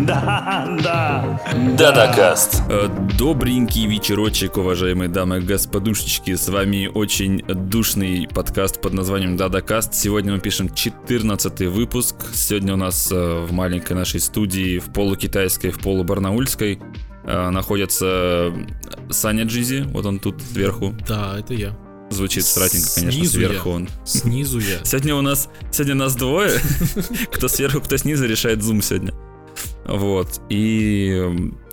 да, да. Дадакаст. Э, Добренький вечерочек, уважаемые дамы и господушечки. С вами очень душный подкаст под названием Дадакаст. Сегодня мы пишем 14 выпуск. Сегодня у нас э, в маленькой нашей студии, в полукитайской, в полубарнаульской, э, находится Саня Джизи. Вот он тут сверху. Да, это я. Звучит сратенько, конечно, Снизу сверху я. он. Снизу я. Сегодня у нас, сегодня нас двое. кто сверху, кто снизу решает зум сегодня. Вот. И,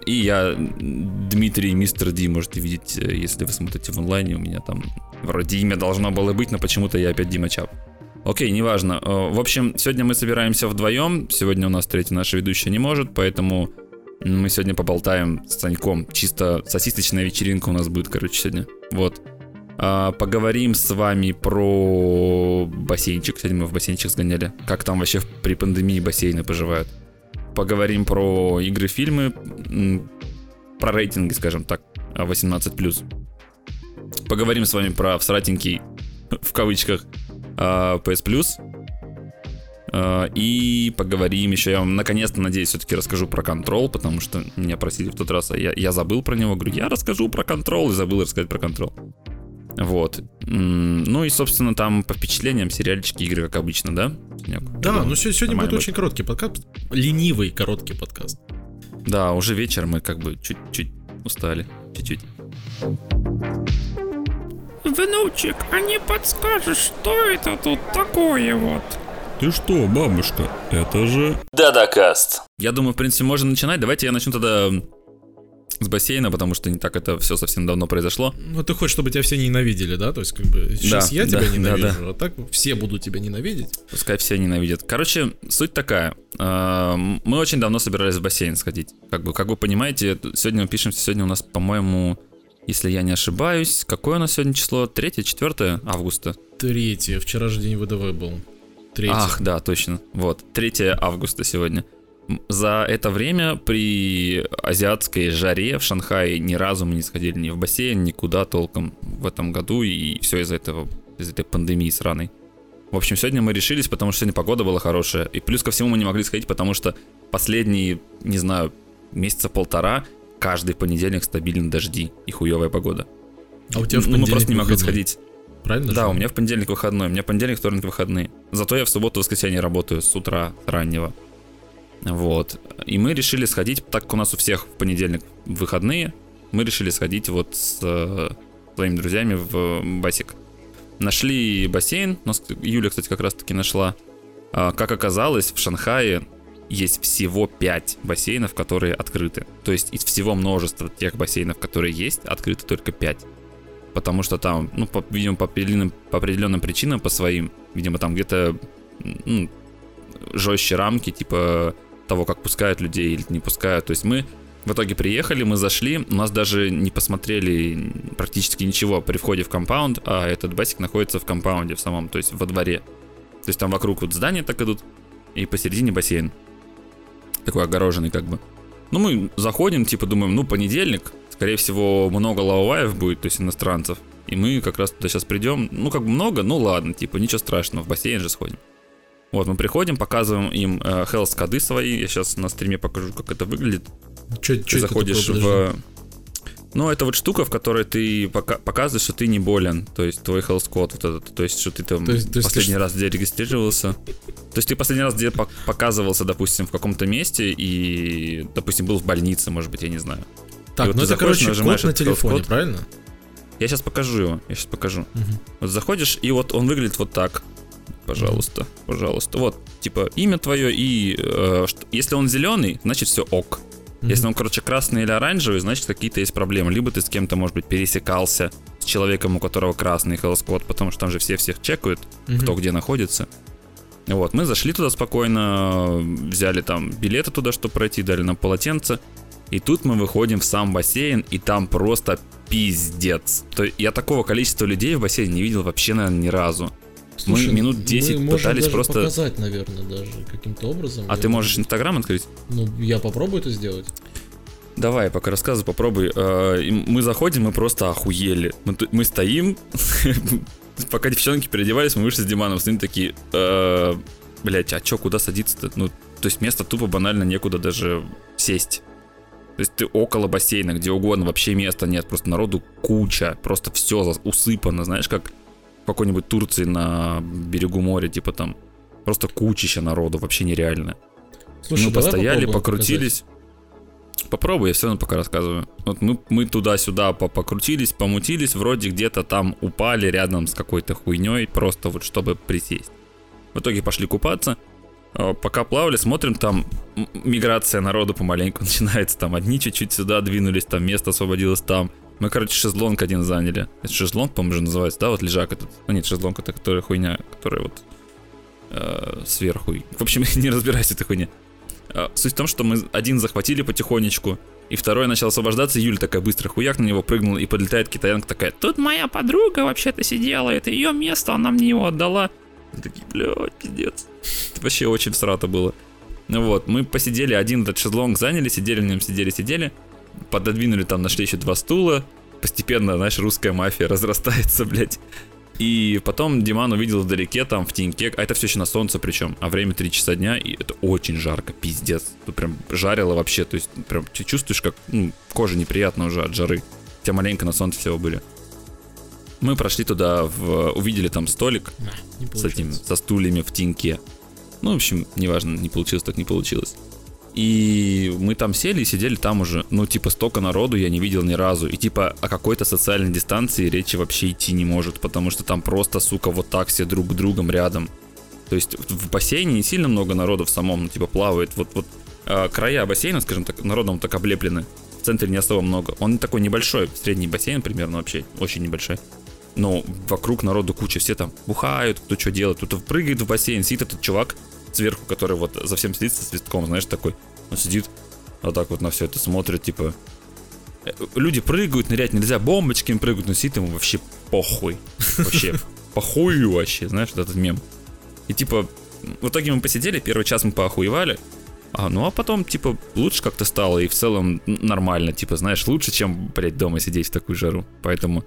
и я, Дмитрий, мистер Ди, можете видеть, э, если вы смотрите в онлайне. У меня там вроде имя должно было быть, но почему-то я опять Дима Чап. Окей, неважно. Э, В общем, сегодня мы собираемся вдвоем. Сегодня у нас третья наша ведущая не может, поэтому мы сегодня поболтаем с Саньком. Чисто сосисочная вечеринка у нас будет, короче, сегодня. Вот. А, поговорим с вами про бассейнчик. Сегодня мы в бассейнчик сгоняли. Как там вообще при пандемии бассейны поживают. Поговорим про игры, фильмы, про рейтинги, скажем так, 18+. Поговорим с вами про всратенький, в кавычках, а, PS Plus. А, И поговорим еще, я вам наконец-то, надеюсь, все-таки расскажу про контрол, потому что меня просили в тот раз, а я, я забыл про него, говорю, я расскажу про контрол, и забыл рассказать про контрол. Вот. Ну и, собственно, там по впечатлениям сериальчики, игры, как обычно, да? Санек? Да, Думаю, ну се- сегодня нормально будет очень короткий подкаст. Ленивый короткий подкаст. Да, уже вечер, мы как бы чуть-чуть устали. Чуть-чуть. Внучек, а не подскажешь, что это тут такое вот? Ты что, бабушка? Это же... Дадакаст. Я думаю, в принципе, можно начинать. Давайте я начну тогда с бассейна, потому что не так это все совсем давно произошло. Ну, ты хочешь, чтобы тебя все ненавидели, да? То есть, как бы, сейчас я тебя да, да, ненавижу, а так все будут тебя ненавидеть. Пускай все ненавидят. Короче, суть такая. Э, Мы очень давно собирались в бассейн сходить. Как бы, как вы понимаете, сегодня мы пишемся, сегодня у нас, по-моему, если я не ошибаюсь, какое у нас сегодня число? 3-4 августа? Третье, вчера же день ВДВ был. Третье. Ах, да, точно. Вот, 3 августа сегодня. За это время при азиатской жаре в Шанхае ни разу мы не сходили ни в бассейн, никуда толком в этом году, и все из-за этого, из этой пандемии сраной. В общем, сегодня мы решились, потому что сегодня погода была хорошая. И плюс ко всему мы не могли сходить, потому что последние, не знаю, месяца полтора каждый понедельник стабильно дожди и хуевая погода. А у тебя в Ну, мы понедельник просто не могли выходной, сходить. Правильно Да, же? у меня в понедельник выходной. У меня понедельник, вторник выходные. Зато я в субботу, воскресенье работаю с утра, раннего. Вот. И мы решили сходить, так как у нас у всех в понедельник выходные, мы решили сходить вот с э, своими друзьями в басик. Нашли бассейн, нас Юля, кстати, как раз таки нашла. А, как оказалось, в Шанхае есть всего 5 бассейнов, которые открыты. То есть из всего множества тех бассейнов, которые есть, открыты только 5 потому что там, ну, по, видимо, по определенным, по определенным причинам, по своим, видимо, там где-то ну, жестче рамки, типа того, как пускают людей или не пускают. То есть мы в итоге приехали, мы зашли, у нас даже не посмотрели практически ничего при входе в компаунд, а этот басик находится в компаунде в самом, то есть во дворе. То есть там вокруг вот здания так идут, и посередине бассейн. Такой огороженный как бы. Ну, мы заходим, типа, думаем, ну, понедельник, скорее всего, много лауваев будет, то есть иностранцев. И мы как раз туда сейчас придем. Ну, как бы много, ну ладно, типа, ничего страшного, в бассейн же сходим. Вот, мы приходим, показываем им э, health коды свои. Я сейчас на стриме покажу, как это выглядит. Чё- Ты чё это заходишь такое, в... Ну, это вот штука, в которой ты пока- показываешь, что ты не болен. То есть твой health код вот этот. То есть, что ты там То есть- то есть ты последний ш- раз где регистрировался. То есть ты последний раз где пок- показывался, допустим, в каком-то месте и, допустим, был в больнице, может быть, я не знаю. Так, вот ну ты это, заходишь, короче, код на телефоне, правильно? Я сейчас покажу его, я сейчас покажу. Мгм. Вот заходишь, и вот он выглядит вот так. Пожалуйста, пожалуйста. Вот, типа, имя твое, и э, что- если он зеленый, значит все ок. Мгм. Если он, короче, красный или оранжевый, значит какие-то есть проблемы. Либо ты с кем-то, может быть, пересекался с человеком, у которого красный health код, потому что там же все всех чекают, Мгм. кто где находится. Вот, мы зашли туда спокойно, взяли там билеты туда, чтобы пройти, дали нам полотенце. И тут мы выходим в сам бассейн, и там просто пиздец. То я такого количества людей в бассейне не видел вообще, наверное, ни разу. Слушай, мы минут 10 мы пытались даже просто... показать, наверное, даже каким-то образом. А Я ты можешь Инстаграм открыть? Ну, я попробую это сделать. Давай, пока рассказывай, попробуй. Э, Мы заходим, мы просто охуели. Мы, стоим, пока девчонки переодевались, мы вышли с Диманом, стоим такие, э, блять, а чё, куда садиться-то? Ну, то есть место тупо банально некуда даже сесть. То есть ты около бассейна, где угодно, вообще места нет, просто народу куча, просто все усыпано, знаешь, как какой-нибудь Турции на берегу моря, типа там, просто кучища народу, вообще нереально. Слушай, мы постояли, покрутились. Попробуй, я все равно пока рассказываю. Вот мы, мы туда-сюда по- покрутились, помутились, вроде где-то там упали рядом с какой-то хуйней, просто вот чтобы присесть. В итоге пошли купаться. Э, Пока плавали, смотрим, там миграция народу помаленьку начинается. Там одни чуть-чуть сюда двинулись, там место освободилось там. Мы, короче, шезлонг один заняли. Это шезлонг, по-моему, же называется, да? Вот лежак этот. Ну нет, шезлонг это которая хуйня, которая вот э, сверху. В общем, не разбирайся в этой хуйне. А, Суть в том, что мы один захватили потихонечку, и второй начал освобождаться, Юль такая быстро хуяк на него прыгнула, и подлетает китаянка такая, Тут моя подруга вообще-то сидела, это ее место, она мне его отдала. Мы такие, блядь, пиздец. Это вообще очень срато было. Ну вот, мы посидели, один этот шезлонг заняли, сидели на нем, сидели, сидели, пододвинули там, нашли еще два стула, постепенно, знаешь, русская мафия разрастается, блядь. И потом Диман увидел вдалеке, там, в теньке, а это все еще на солнце причем, а время 3 часа дня, и это очень жарко, пиздец. Тут прям жарило вообще, то есть прям ты чувствуешь, как ну, кожа неприятно уже от жары. Хотя маленько на солнце всего были. Мы прошли туда, в, увидели там столик, Не с этим, со стульями в теньке. Ну, в общем, неважно, не получилось, так не получилось. И мы там сели и сидели там уже, ну, типа, столько народу я не видел ни разу. И, типа, о какой-то социальной дистанции речи вообще идти не может, потому что там просто, сука, вот так все друг к другом рядом. То есть в в бассейне не сильно много народу в самом, ну, типа, плавает. Вот, вот а, края бассейна, скажем так, народом так облеплены. В центре не особо много. Он такой небольшой, средний бассейн примерно вообще, очень небольшой. Но вокруг народу куча, все там бухают, кто что делает, кто-то прыгает в бассейн, сидит этот чувак сверху, который вот за всем следит со свистком, знаешь, такой, он сидит, вот так вот на все это смотрит, типа, э, люди прыгают, нырять нельзя, бомбочки им прыгают, но сидит ему вообще похуй, вообще похуй вообще, знаешь, вот этот мем. И типа, в итоге мы посидели, первый час мы поохуевали, а, ну а потом, типа, лучше как-то стало, и в целом нормально, типа, знаешь, лучше, чем, блядь, дома сидеть в такую жару. Поэтому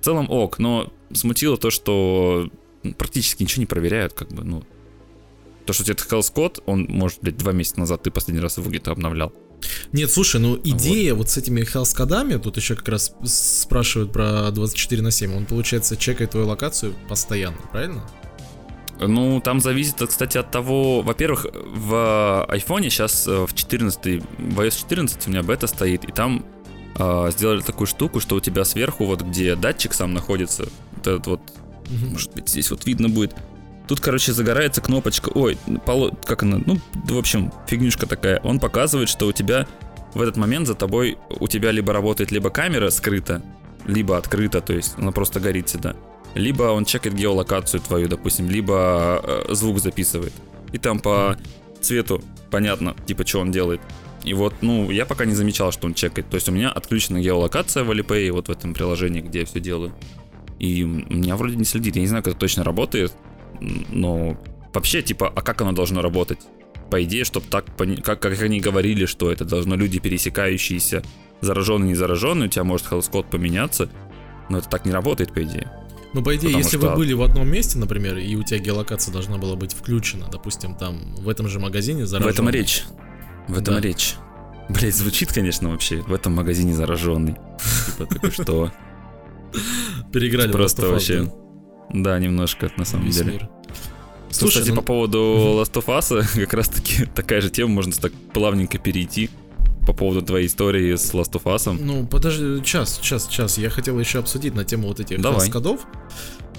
в целом ок, но смутило то, что практически ничего не проверяют, как бы, ну. То, что тебя Health код, он, может, блядь, два месяца назад ты последний раз его где-то обновлял. Нет, слушай, ну идея вот, с этими хелс-кодами, тут еще как раз спрашивают про 24 на 7, он, получается, чекает твою локацию постоянно, правильно? Ну, там зависит, кстати, от того, во-первых, в айфоне сейчас в 14, в iOS 14 у меня бета стоит, и там а, сделали такую штуку, что у тебя сверху, вот где датчик сам находится, вот этот вот, может быть, здесь вот видно будет, тут, короче, загорается кнопочка, ой, поло- как она, ну, в общем, фигнюшка такая, он показывает, что у тебя в этот момент за тобой, у тебя либо работает либо камера скрыта, либо открыта, то есть она просто горит всегда. Либо он чекает геолокацию твою, допустим, либо э, звук записывает. И там по цвету понятно, типа, что он делает. И вот, ну, я пока не замечал, что он чекает. То есть у меня отключена геолокация в Alipay, вот в этом приложении, где я все делаю. И меня вроде не следит. Я не знаю, как это точно работает, но вообще, типа, а как оно должно работать? По идее, чтобы так, как, как они говорили, что это должно люди, пересекающиеся, зараженные, не зараженные, у тебя может health код поменяться, но это так не работает, по идее. Ну, по идее, Потому если что- вы были в одном месте, например, и у тебя геолокация должна была быть включена, допустим, там, в этом же магазине В зараженный. этом и речь. В этом Да. речь. Блять, звучит, конечно, вообще. В этом магазине зараженный. Типа что? Переиграли Просто вообще. Да, немножко, на самом весь деле. мир. Слушай, кстати, ну- по поводу Last of Us, как раз таки такая же тема, можно так плавненько перейти по поводу твоей истории с Last of Us. Ну, подожди, час, час, час. Я хотел еще обсудить на тему вот этих Давай. кодов.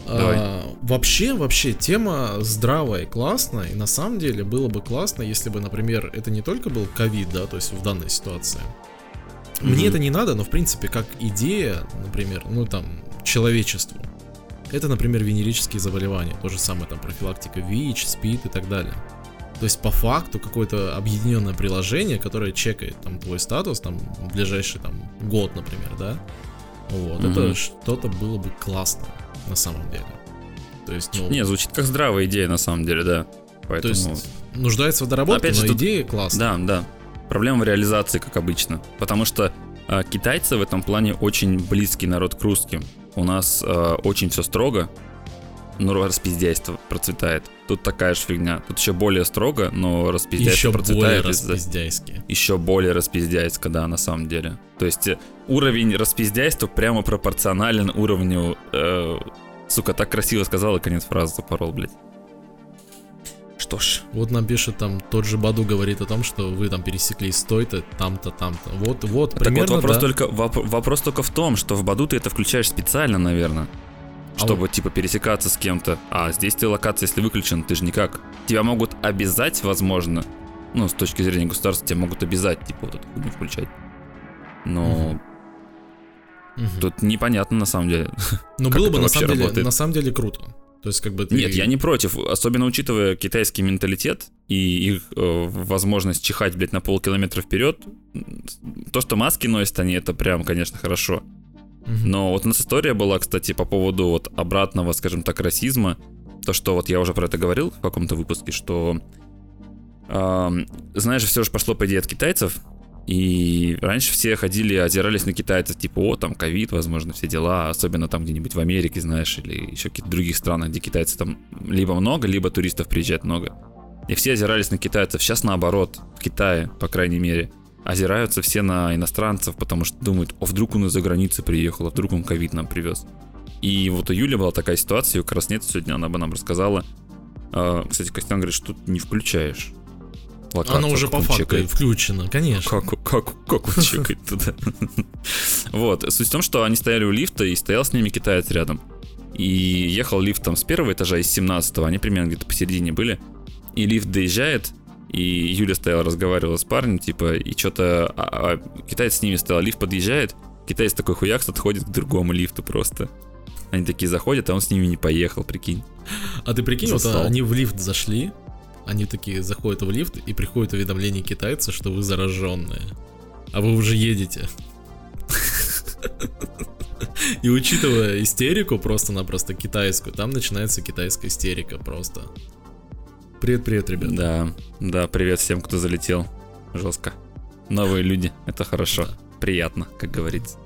Давай. вообще, вообще, тема здравая, классная. И на самом деле было бы классно, если бы, например, это не только был ковид, да, то есть в данной ситуации. Мне Мгм. это не надо, но в принципе, как идея, например, ну там, человечеству. Это, например, венерические заболевания. То же самое там профилактика ВИЧ, СПИД и так далее. То есть по факту какое-то объединенное приложение, которое чекает там твой статус там в ближайший там год, например, да. Вот, Мгм. это что-то было бы классно на самом деле. То есть, ну, Не, звучит как здравая идея, на самом деле, да. то Поэтому... есть нуждается в доработке, Опять же, но тут- идея классная. Да, да. Проблема в реализации, как обычно. Потому что а, китайцы в этом плане очень близкий народ к русским. У нас а, очень все строго, но распиздяйство процветает. Тут такая же фигня. Тут еще более строго, но распиздяйство Еще более процветает. из-за- распиздяйски. еще более распиздяйска, да, на самом деле. То есть э, уровень распиздяйства прямо пропорционален уровню... э, сука, так красиво сказала, конец фразы запорол, блядь. Что ж, Вот нам пишет там, тот же Баду говорит о том, что вы там пересеклись с той-то, там-то, там-то. Вот, вот, так примерно, вот вопрос, да. только, воп- вопрос только в том, что в Баду ты это включаешь специально, наверное. А Чтобы, типа, пересекаться с кем-то. А здесь ты локация, если выключен, ты же никак. Тебя могут обязать, возможно, ну, с точки зрения государства, тебя могут обязать, типа, вот эту хуйню включать. Но Мгм. тут непонятно, на самом деле. Как было бы на самом, деле, работает? на самом деле круто. То есть, как бы ты... Нет, я не против, особенно учитывая китайский менталитет и их э, возможность чихать, блядь, на полкилометра вперед. То, что маски носят они, это прям, конечно, хорошо. Но вот у нас история была, кстати, по поводу вот обратного, скажем так, расизма. То, что вот я уже про это говорил в каком-то выпуске, что, ам, знаешь, все же пошло, по идее, от китайцев. И раньше все ходили, озирались на китайцев, типа, о, там ковид, возможно, все дела, особенно там где-нибудь в Америке, знаешь, или еще каких-то других странах, где китайцев там либо много, либо туристов приезжает много. И все озирались на китайцев. Сейчас наоборот, в Китае, по крайней мере, озираются все на иностранцев, потому что думают, о, вдруг он из-за границы приехал, а вдруг он ковид нам привез. И вот у Юли была такая ситуация, ее как раз нет сегодня, она бы нам рассказала. А, Кстати, Костян говорит, что тут не включаешь. Локацию, Она уже по факту чекает. включена, конечно. Как, как, как он чекает туда? Вот, суть в том, что они стояли у лифта, и стоял с ними китаец рядом. И ехал лифт там с первого этажа, из 17 они примерно где-то посередине были. И лифт доезжает, и Юля стояла, разговаривала с парнем, типа, и что-то... А, а китаец с ними стоял, лифт подъезжает, китаец такой хуякс отходит к другому лифту просто. Они такие заходят, а он с ними не поехал, прикинь. А ты прикинь, вот Застал. они в лифт зашли, они такие заходят в лифт, и приходит уведомление китайца, что вы зараженные. А вы уже едете. И учитывая истерику просто-напросто китайскую, там начинается китайская истерика просто. Привет-привет, ребята. Да, да, привет всем, кто залетел. Жестко. Новые люди, это хорошо. Да. Приятно, как говорится.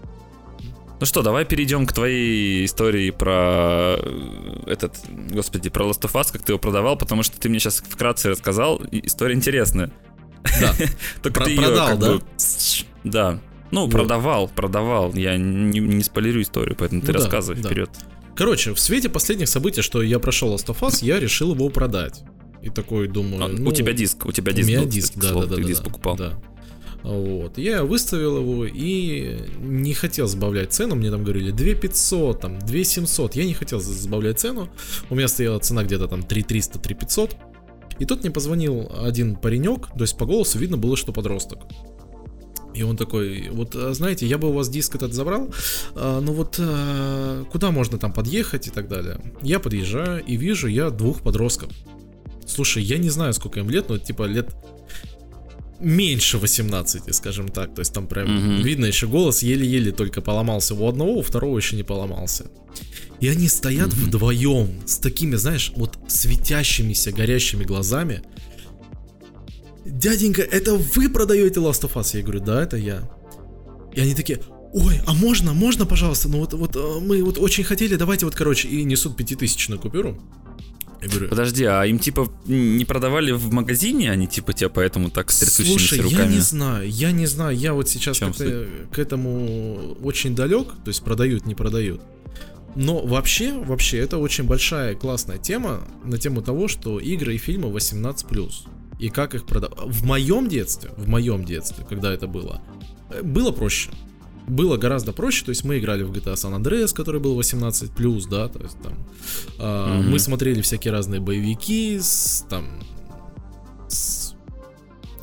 Ну что, давай перейдем к твоей истории про э, этот, господи, про Last of Us, как ты его продавал, потому что ты мне сейчас вкратце рассказал, история интересная. Да. Только ты продал, да? Да. Ну, продавал, продавал. Я не, спойлерю историю, поэтому ты Ну рассказывай вперед. Короче, в свете последних событий, что я прошел Last of Us, я решил его продать. И такой думаю, А, ну, у тебя диск, у тебя У диск. меня был, диск, да, да, да. Ты да, диск да, покупал. Да. Вот. Я выставил его и не хотел сбавлять цену. Мне там говорили 2500, там 2700. Я не хотел сбавлять цену. У меня стояла цена где-то там 3300, 3500. И тут мне позвонил один паренек, то есть по голосу видно было, что подросток. И он такой, вот а, знаете, я бы у вас диск этот забрал, а, но вот а, куда можно там подъехать и так далее. Я подъезжаю и вижу я двух подростков. Слушай, я не знаю, сколько им лет, но типа лет меньше 18, скажем так. То есть там прям Мгм. видно еще голос еле-еле только поломался у одного, у второго еще не поломался. И они стоят вдвоем с такими, знаешь, вот светящимися, горящими глазами. Дяденька, это вы продаете Last of Us? Я говорю, да, это я. И они такие, ой, а можно, можно, пожалуйста? Ну вот, вот э, мы вот очень хотели, давайте вот, короче, и несут пятитысячную купюру. Я говорю, Подожди, а им типа не продавали в магазине, они типа тебя поэтому так с трясущимися Слушай, руками? я не знаю, я не знаю, я вот сейчас как-то к этому очень далек, то есть продают, не продают. Но вообще, вообще, это очень большая классная тема на тему того, что игры и фильмы 18+. И как их продавать. В моем детстве, в моем детстве, когда это было, э, было проще. Было гораздо проще, то есть мы играли в GTA San Andreas, который был 18+, да, то есть там а, Мгм. мы смотрели всякие разные боевики с там с,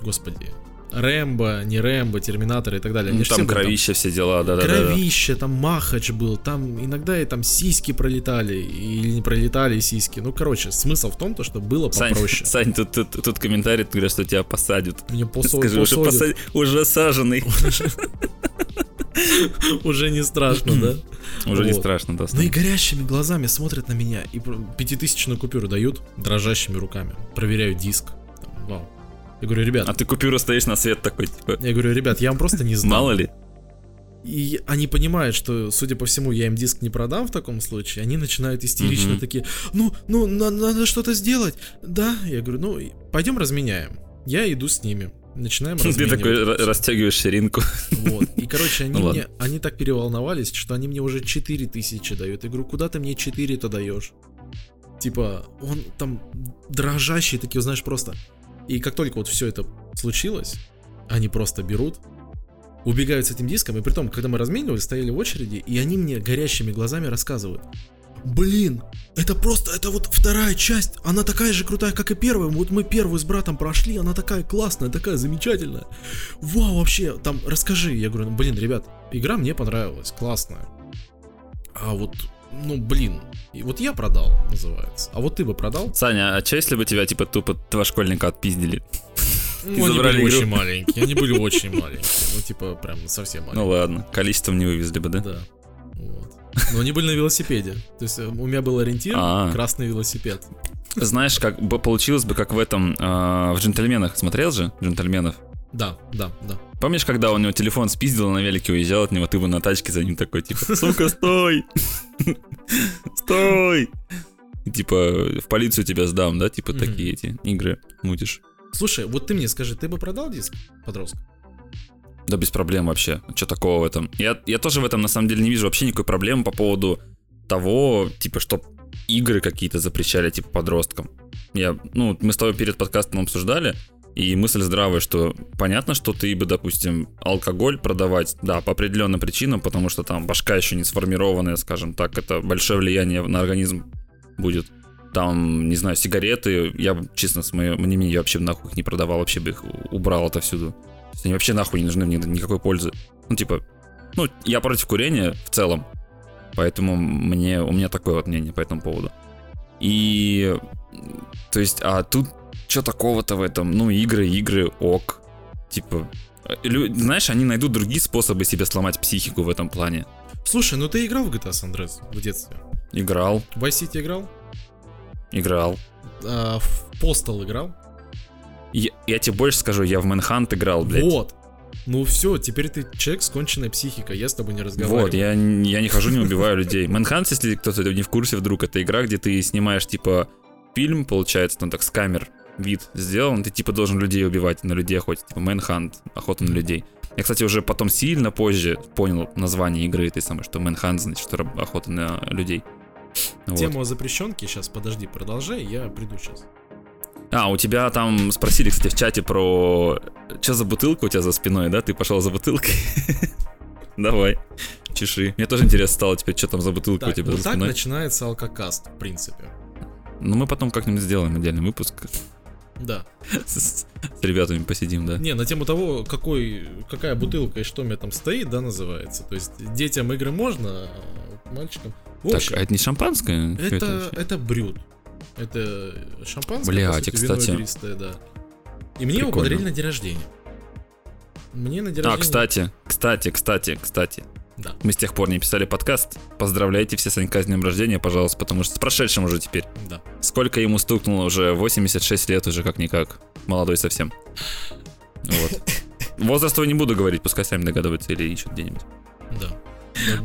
господи, Рэмбо, не Рэмбо, Терминатор и так далее. Они Ну, там были кровища, все дела, да-да-да. Кровище, там Махач был, там иногда и там сиськи пролетали, или не пролетали сиськи. Ну, короче, смысл в том, то, что было Сань, попроще. Сань, тут, тут, тут комментарий, ты говоришь, что тебя посадят. Мне посо- Скажи, уже, посадят. посад- уже саженный. Уже не страшно, да? Уже не страшно, да. Ну и горящими глазами смотрят на меня и пятитысячную купюру дают дрожащими руками. Проверяют диск. Там, вау. Я говорю, ребят, А ты купюру стоишь на свет такой, типа, я говорю, ребят, я вам просто не знал. мало ли. И они понимают, что, судя по всему, я им диск не продам в таком случае. Они начинают истерично Мгм. такие, ну, ну, на- надо что-то сделать. Да, я говорю, ну, пойдем разменяем. Я иду с ними. Начинаем Ты такой растягиваешь ширинку. Вот. И, короче, они Ну мне, они так переволновались, что они мне уже 4 тысячи дают. Я говорю, куда ты мне 4-то даешь? Типа, он там дрожащий, такие, знаешь, просто. И как только вот все это случилось, они просто берут, убегают с этим диском, и при том, когда мы разменивали, стояли в очереди, и они мне горящими глазами рассказывают. Блин, это просто, это вот вторая часть, она такая же крутая, как и первая, вот мы первую с братом прошли, она такая классная, такая замечательная. Вау, вообще, там, расскажи. Я говорю, ну, блин, ребят, игра мне понравилась, классная. А вот, ну, блин, и вот я продал, называется. А вот ты бы продал? Саня, а что если бы тебя, типа, тупо два школьника отпиздили? Ну, они забрали были игру. очень маленькие, они были очень маленькие. Ну, типа, прям совсем Ну маленькие. ладно, количеством не вывезли бы, да? Да. Вот. Но они были на велосипеде. То есть э, у меня был ориентир А. красный велосипед. Знаешь, как бы получилось бы, как в этом, а, в «Джентльменах». Смотрел же «Джентльменов»? Да, да, да. Помнишь, когда у него телефон спиздил, на велике уезжал от него, ты бы на тачке за ним такой, типа, сука, стой! Стой! Типа, в полицию тебя сдам, да? Типа, такие эти игры мутишь. Слушай, вот ты мне скажи, ты бы продал диск, подросток? Да без проблем вообще. Что такого в этом? Я, я тоже в этом на самом деле не вижу вообще никакой проблемы по поводу того, типа, что игры какие-то запрещали, типа, подросткам. Я, ну, мы с тобой перед подкастом обсуждали, и мысль здравая, что понятно, что ты бы, допустим, алкоголь продавать, да, по определенным причинам, потому что там башка еще не сформированная, скажем так, это большое влияние на организм будет. Там, не знаю, сигареты, я, честно, с моим мнением, я вообще нахуй их не продавал, вообще бы их убрал отовсюду. Они вообще нахуй не нужны мне никакой пользы. Ну, типа, ну, я против курения в целом. Поэтому мне, у меня такое вот мнение по этому поводу. И, то есть, а тут что такого-то в этом? Ну, игры, игры, ок. Типа, э, лю- знаешь, они найдут другие способы себе сломать психику в этом плане. Слушай, ну ты играл в GTA San Andreas в детстве? Играл, В Vice City играл? играл. А, в Postal играл? Я, я тебе больше скажу, я в Manhunt играл, блядь. Вот. Ну все, теперь ты человек с конченной психикой, я с тобой не разговариваю. Вот, я, я не хожу, не убиваю людей. Manhunt, если кто-то не в курсе вдруг, это игра, где ты снимаешь, типа, фильм, получается, там так с камер вид сделан, ты, типа, должен людей убивать, на людей охотить. Типа, Manhunt, охота на людей. Я, кстати, уже потом сильно позже понял название игры этой самой, что Manhunt, значит, что охота на людей. Вот. Тему о запрещенке, сейчас, подожди, продолжай, я приду сейчас. А, у тебя там спросили, кстати, в чате про... Что за бутылка у тебя за спиной, да? Ты пошел за бутылкой? Давай, чеши. Мне тоже интересно стало теперь, что там за бутылка у Так, тебя за так спиной. начинается алкокаст, в принципе. Ну, мы потом как-нибудь сделаем отдельный выпуск. Да. С, с ребятами посидим, да. Не, на тему того, какой, какая бутылка и что у меня там стоит, да, называется. То есть детям игры можно, а мальчикам... В Так, общем, а это не шампанское? Это, вообще? это брют. Это шампанское, Блядь, по сути, и, кстати- вино игристое, да. И мне его Прикольно. подарили на день рождения. Мне на день А, рождения... кстати, кстати, кстати, кстати. Да. Мы с тех пор не писали подкаст. Поздравляйте все Санька с днем рождения, пожалуйста, потому что с прошедшим уже теперь. Да. Сколько ему стукнуло уже? 86 лет уже как-никак. Молодой совсем. Вот. Возраст не буду говорить, пускай сами догадываются или ищут где-нибудь. Да.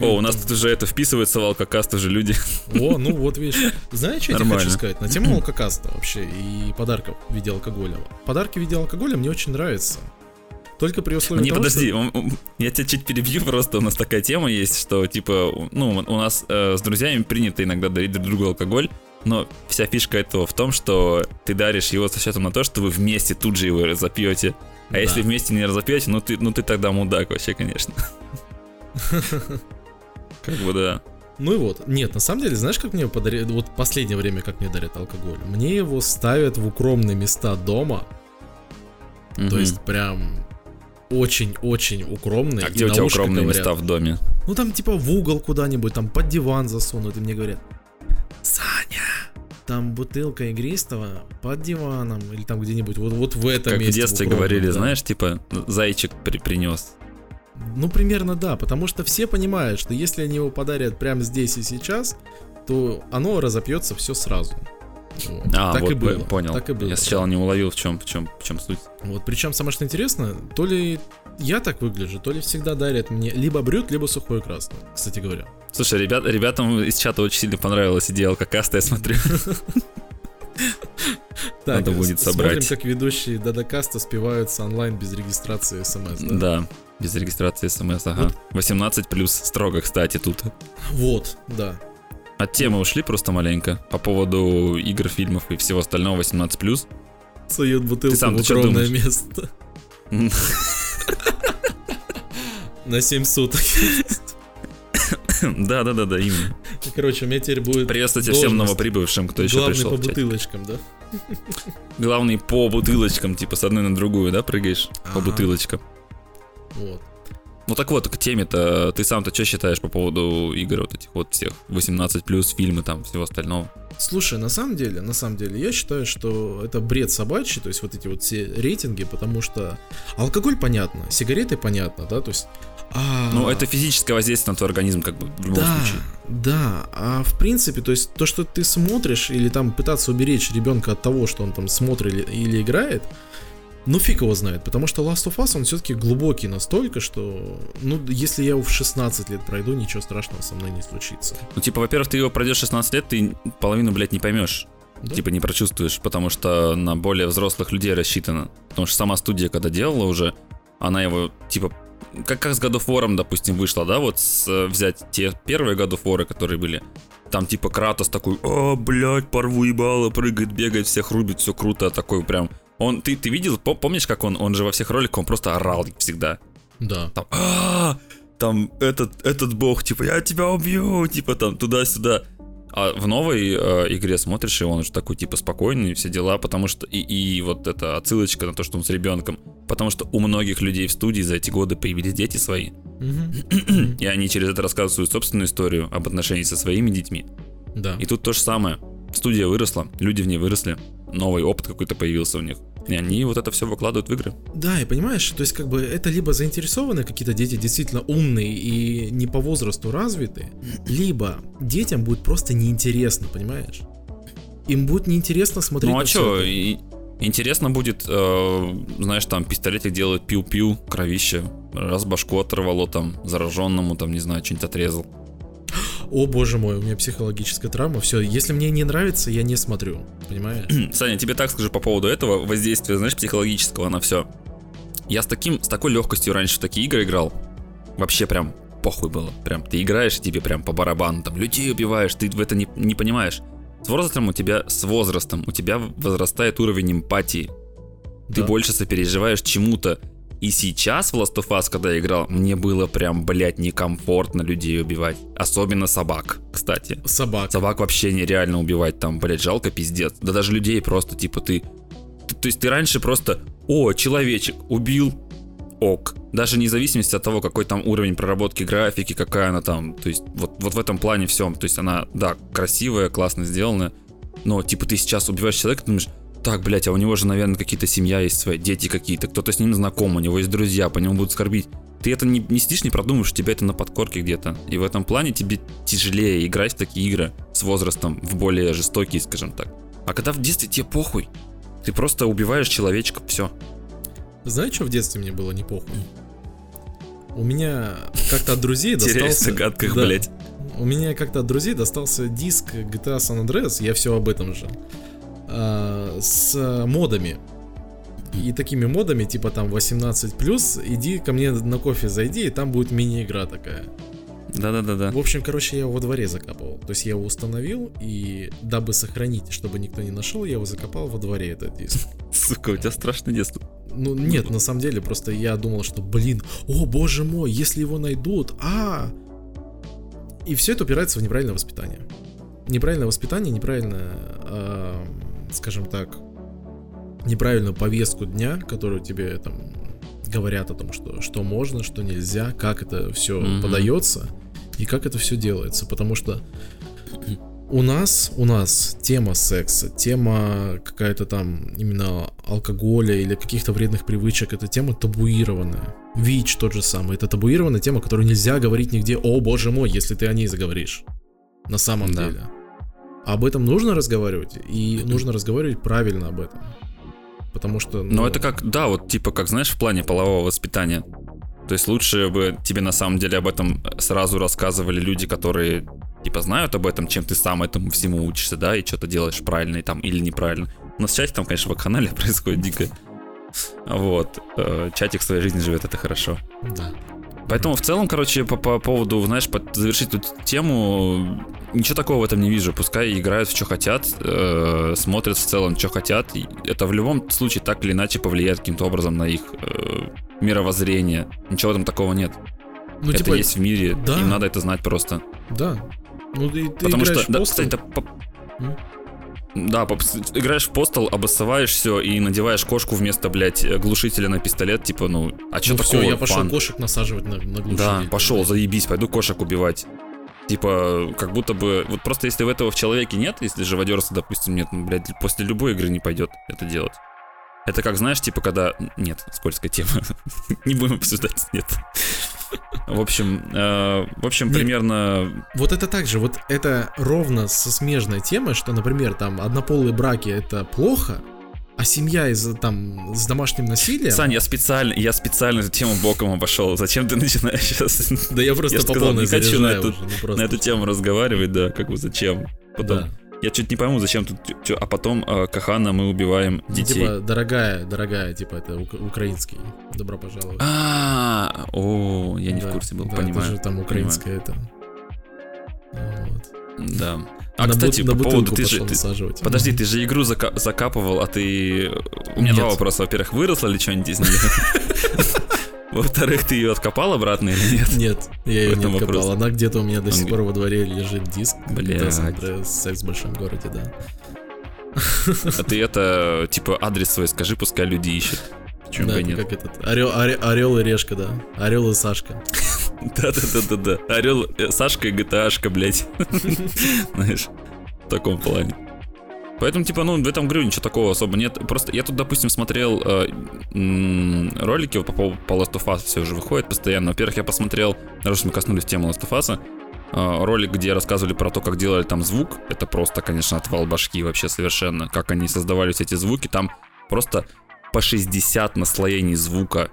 О, у нас тут уже это вписывается в алкокаст уже люди. О, ну вот видишь. Знаешь, что я тебе Нормально. хочу сказать? На тему алкокаста вообще и подарков в виде алкоголя. Подарки в виде алкоголя мне очень нравятся. Только при условии Не, того, подожди, что- я тебя чуть перебью, просто у нас такая тема есть, что типа, ну, у нас э, с друзьями принято иногда дарить друг другу алкоголь, но вся фишка этого в том, что ты даришь его со счетом на то, что вы вместе тут же его запьете. А Да. если вместе не разопьете, ну ты, ну ты тогда мудак вообще, конечно. Как бы да. Ну и вот. Нет, на самом деле, знаешь, как мне подарили... Вот последнее время, как мне дарят алкоголь. Мне его ставят в укромные места дома. То есть прям очень-очень укромные. А где у тебя ушко укромные говорят. места в доме? Ну там типа в угол куда-нибудь, там под диван засунут, и мне говорят, Саня, там бутылка игристого под диваном, или там где-нибудь, вот, вот в этом Как в месте. детстве укромном, говорили, да. знаешь, типа, зайчик при- принес. Ну, примерно да, потому что все понимают, что если они его подарят прямо здесь и сейчас, то оно разопьется все сразу. Вот. А, так вот, и было. понял. Так и было. Я сначала не уловил, в чем, в чем, в чем суть. Вот, причем самое что интересно, то ли я так выгляжу, то ли всегда дарят мне либо брют, либо сухое красное, кстати говоря. Слушай, ребят, ребятам из чата очень сильно понравилась идея алкокаста, я смотрю. Так, Надо будет собрать. Смотрим, как ведущие Дадакаста спиваются онлайн без регистрации смс, да? Да, без регистрации смс, ага. 18 плюс строго, кстати, тут. Вот, да. От темы ушли просто маленько по поводу игр, фильмов и всего остального 18 плюс. Сует бутылку сам в ты укромное место. На 7 суток. Да, да, да, да, именно. Короче, у меня теперь будет Приветствуйте всем новоприбывшим, кто еще главный пришел. по в чат. бутылочкам, да? Главный по бутылочкам, типа с одной на другую, да, прыгаешь по бутылочкам. Вот. Ну так вот, к теме-то, ты сам-то что считаешь по поводу игр вот этих вот всех 18 плюс фильмы там, всего остального? Слушай, на самом деле, на самом деле, я считаю, что это бред собачий, то есть вот эти вот все рейтинги, потому что алкоголь понятно, сигареты понятно, да, то есть... а- Ну, это физическое воздействие на твой организм, как бы, в любом да, случае. да, а в принципе, то есть то, что ты смотришь, или там пытаться уберечь ребенка от того, что он там смотрит или, или играет, ну фиг его знает, потому что Last of Us, он все-таки глубокий настолько, что, ну, если я его в 16 лет пройду, ничего страшного со мной не случится. Ну, типа, во-первых, ты его пройдешь 16 лет, ты половину, блядь, не поймешь. Да? Типа, не прочувствуешь, потому что на более взрослых людей рассчитано. Потому что сама студия, когда делала уже, она его, типа, как, как с God of War, допустим, вышла, да, вот с, э, взять те первые God of War, которые были, там типа Кратос такой, о, блядь, порву ебало, прыгает, бегает, всех рубит, все круто, такой прям... Он, ты, ты видел, по- помнишь, как он, он же во всех роликах, он просто орал всегда. Да. Там, «А, там этот, этот бог, типа, я тебя убью, типа, там, туда-сюда. А в новой э, игре смотришь, и он уже такой, типа, спокойный, все дела, потому что... И, и вот эта отсылочка на то, что он с ребенком. Потому что у многих людей в студии за эти годы появились дети свои. И они через это рассказывают свою собственную историю об отношении со своими детьми. Да. И тут то же самое. Студия выросла, люди в ней выросли, новый опыт какой-то появился у них. И они вот это все выкладывают в игры. Да, и понимаешь, то есть как бы это либо заинтересованы какие-то дети действительно умные и не по возрасту развитые, либо детям будет просто неинтересно, понимаешь? Им будет неинтересно смотреть Ну а и- интересно будет, э, знаешь, там пистолетик делает пиу-пиу, кровище, раз башку оторвало там, зараженному, там, не знаю, что-нибудь отрезал. О боже мой, у меня психологическая травма. Все, если мне не нравится, я не смотрю. Понимаешь? Саня, тебе так скажу по поводу этого воздействия, знаешь, психологического на все. Я с таким, с такой легкостью раньше в такие игры играл. Вообще прям похуй было. Прям ты играешь, и тебе прям по барабану, там людей убиваешь, ты в это не, не понимаешь. С возрастом у тебя, с возрастом у тебя возрастает уровень эмпатии. Ты Да. больше сопереживаешь чему-то. И сейчас в Last of Us, когда я играл, мне было прям, блядь, некомфортно людей убивать. Особенно собак, кстати. Собак. Собак вообще нереально убивать, там, блядь, жалко пиздец. Да даже людей просто, типа, ты... ты- то есть ты раньше просто, о, человечек, убил, ок. Даже вне зависимости от того, какой там уровень проработки графики, какая она там. То есть вот, вот в этом плане всем. То есть она, да, красивая, классно сделанная. Но, типа, ты сейчас убиваешь человека, ты думаешь, так, блядь, а у него же, наверное, какие-то семья есть свои, дети какие-то, кто-то с ним знаком, у него есть друзья, по нему будут скорбить. Ты это не, не сидишь, не продумываешь, у тебя это на подкорке где-то. И в этом плане тебе тяжелее играть в такие игры с возрастом, в более жестокие, скажем так. А когда в детстве тебе похуй, ты просто убиваешь человечка, все. Знаешь, что в детстве мне было не похуй? У меня как-то от друзей Теряюсь в достался... загадках, Да. блядь. У меня как-то от друзей достался диск GTA San Andreas, я все об этом же, а, с модами. И такими модами, типа там 18+, иди ко мне на кофе зайди, и там будет мини-игра такая. Да-да-да-да. В общем, короче, я его во дворе закапывал. То есть я его установил, и дабы сохранить, чтобы никто не нашел, я его закопал во дворе, этот диск. Сука, у тебя страшное детство. Ну, нет, на самом деле, просто я думал, что, блин, о боже мой, если его найдут, а И все это упирается в неправильное воспитание. Неправильное воспитание, неправильное, а, скажем так, неправильную повестку дня, которую тебе там говорят о том, что, что можно, что нельзя, как это все Мгм. подается и как это все делается. Потому что у нас, у нас тема секса, тема какая-то там именно алкоголя или каких-то вредных привычек, это тема табуированная. ВИЧ тот же самый, это табуированная тема, которую нельзя говорить нигде, о боже мой, если ты о ней заговоришь. На самом Да. деле. Об этом нужно разговаривать, и нужно разговаривать правильно об этом. Потому что... Но ну, это как, да, вот типа, как знаешь, в плане полового воспитания. То есть лучше бы тебе на самом деле об этом сразу рассказывали люди, которые типа знают об этом, чем ты сам этому всему учишься, да, и что-то делаешь правильно и там или неправильно. Но с чате там, конечно, вакханалия происходит дико. Вот. э, Чатик своей жизни живет, это хорошо. Да. Поэтому в целом, короче, по, по поводу, знаешь, под- завершить эту тему, ничего такого в этом не вижу. Пускай играют в что хотят, э, смотрят в целом, что хотят. Это в любом случае так или иначе повлияет каким-то образом на их э, мировоззрение. Ничего там такого нет. Ну, это типа, есть в мире, да. им надо это знать просто. да. Ну, ты, ты Потому что, да, кстати, по- М? Да, играешь в постол, обоссываешь все и надеваешь кошку вместо, блядь, глушителя на пистолет, типа, ну, а что ну такого? все, я пошел фан? кошек насаживать на, на глушитель. Да, пошел, заебись, пойду кошек убивать. Типа, как будто бы... Вот просто если в этого в человеке нет, если живодерства, допустим, нет, ну, блядь, после любой игры не пойдет это делать. Это как, знаешь, типа, когда... Нет, скользкая тема. Не будем обсуждать, нет. В общем, э, в общем, Нет. примерно... Вот это так же, вот это ровно со смежной темой, что, например, там однополые браки это плохо, а семья из там с домашним насилием. Сань, я специально, я специально эту тему боком обошел. Зачем ты начинаешь сейчас да я просто я по сказал, не хочу на эту- уже, ну на эту тему разговаривать, да, как бы зачем? Потом, Да. Я чуть не пойму, зачем тут, а потом э, Кахана мы убиваем детей. Типа, дорогая, дорогая, типа, это ук- украинский. Добро пожаловать. А, о, я не в Да, курсе был, да, понимаю. Это же там украинское это. Вот. Да. А, На кстати, бут- по поводу, ты же, ты- подожди, ты же игру зака- закапывал, а ты... У меня два Нет. вопроса. Во-первых, выросла ли что-нибудь из нее? Во-вторых, ты ее откопал обратно или нет? Нет, я ее не откопал. вопрос. Она где-то у меня до сих Он- пор во дворе лежит диск. Блядь. Секс в большом городе, да. А ты это, типа, адрес свой скажи, пускай люди ищут. Почему да, бы нет? как этот. Орел, оре- орел и решка, да. Орел и Сашка. Да-да-да-да-да. Орел, э, Сашка и GTA-шка, блядь. Знаешь, в таком плане. Поэтому, типа, ну, в этом говорю, ничего такого особо нет. Просто я тут, допустим, смотрел э, м, ролики вот по поводу по Last of Us, все уже выходит постоянно. Во-первых, я посмотрел, раз мы коснулись темы Last of Us, э, ролик, где рассказывали про то, как делали там звук. Это просто, конечно, отвал башки вообще совершенно. Как они создавали все эти звуки. Там просто по 60 наслоений звука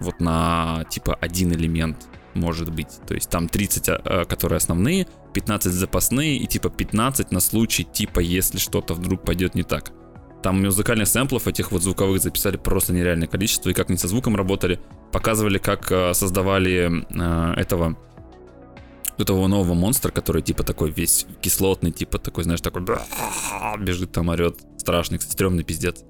вот на, типа, один элемент может быть. То есть там 30, э, которые основные, 15 запасные и типа 15 на случай, типа, если что-то вдруг пойдет не так. Там музыкальных сэмплов этих вот звуковых записали просто нереальное количество, и как они со звуком работали. Показывали, как э, создавали э, этого этого нового монстра, который типа такой весь кислотный, типа такой, знаешь, такой бежит там, орет. Страшный, кстати, стрёмный пиздец.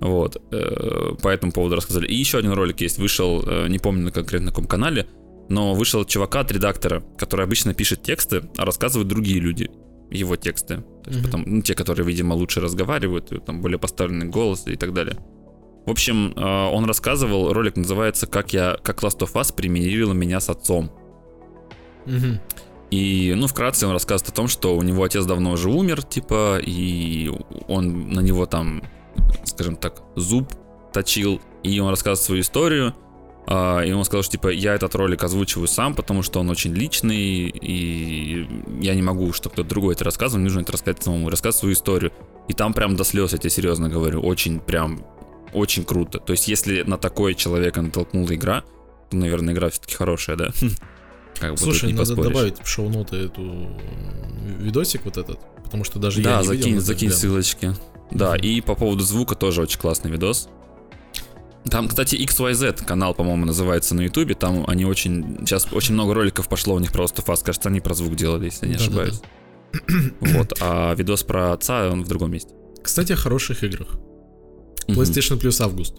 Вот, э, по этому поводу рассказали. И еще один ролик есть, вышел, э, не помню на конкретно каком канале, но вышел от чувака, от редактора, который обычно пишет тексты, а рассказывают другие люди его тексты. То есть Мгм. потом, ну, те, которые, видимо, лучше разговаривают, и там более поставленный голос и так далее. В общем, э, он рассказывал, ролик называется «Как я, как Last of Us примирила меня с отцом». Мгм. И, ну, вкратце он рассказывает о том, что у него отец давно уже умер, типа, и он на него там, скажем так, зуб точил, и он рассказывает свою историю, и он сказал, что, типа, я этот ролик озвучиваю сам, потому что он очень личный, и я не могу, чтобы кто-то другой это рассказывал, мне нужно это рассказать самому, рассказать свою историю. И там прям до слез, я тебе серьезно говорю, очень прям, очень круто. То есть, если на такое человека натолкнула игра, то, наверное, игра все-таки хорошая, да? Как бы тут Слушай, не надо поспоришь. добавить в шоу-ноты эту видосик вот этот, потому что даже я Да, не закинь, видел, надо закинь ссылочки. Да, и по поводу звука тоже очень классный видос. Там, кстати, XYZ канал, по-моему, называется на Ютубе. Там они очень... Сейчас очень много роликов пошло у них про Last of Us. Кажется, они про звук делали, если я не ошибаюсь. Вот. А видос про отца, он в другом месте. Кстати, о хороших играх. PlayStation Plus август.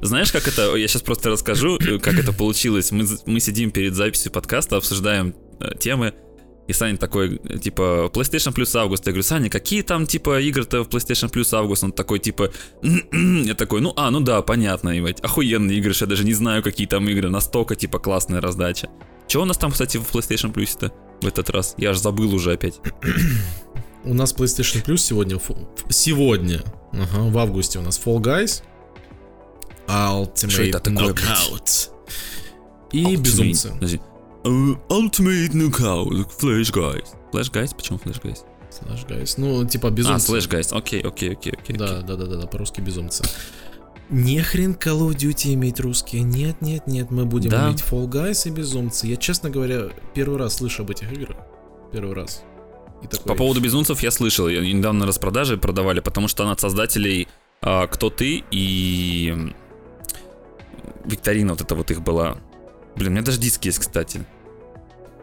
Знаешь, как это? Я сейчас просто расскажу, как это получилось. Мы, мы сидим перед записью подкаста, обсуждаем э, темы. И Саня такой, типа, PlayStation Plus август. Я говорю, Саня, какие там, типа, игры-то в PlayStation Plus август? Он такой, типа, «М-м-м». я такой, ну, а, ну да, понятно, ебать. Охуенные игры, я даже не знаю, какие там игры. Настолько, типа, классная раздача. Чего у нас там, кстати, в PlayStation Plus-то? в этот раз. Я аж забыл уже опять. У нас PlayStation Plus сегодня, сегодня, ага, в августе у нас Fall Guys, Ultimate Что это такое, блядь? Knockout и Безумцы. Uh, Ultimate Knockout, Flash Guys. Flash Guys? Почему Flash Guys? Slash Guys. Ну, типа А, Безумцы. Flash Guys. Окей, окей, окей, окей. Да, да, да, да, да, по-русски Безумцы. Не хрен Call of Duty иметь русские. Нет, нет, нет, мы будем Да. иметь Fall Guys и Безумцы. Я, честно говоря, первый раз слышу об этих играх. Первый раз. И такой, По поводу безумцев я слышал, я недавно на распродаже продавали, потому что она от создателей а, «Кто ты» и викторина вот это вот их была. Блин, у меня даже диск есть, кстати.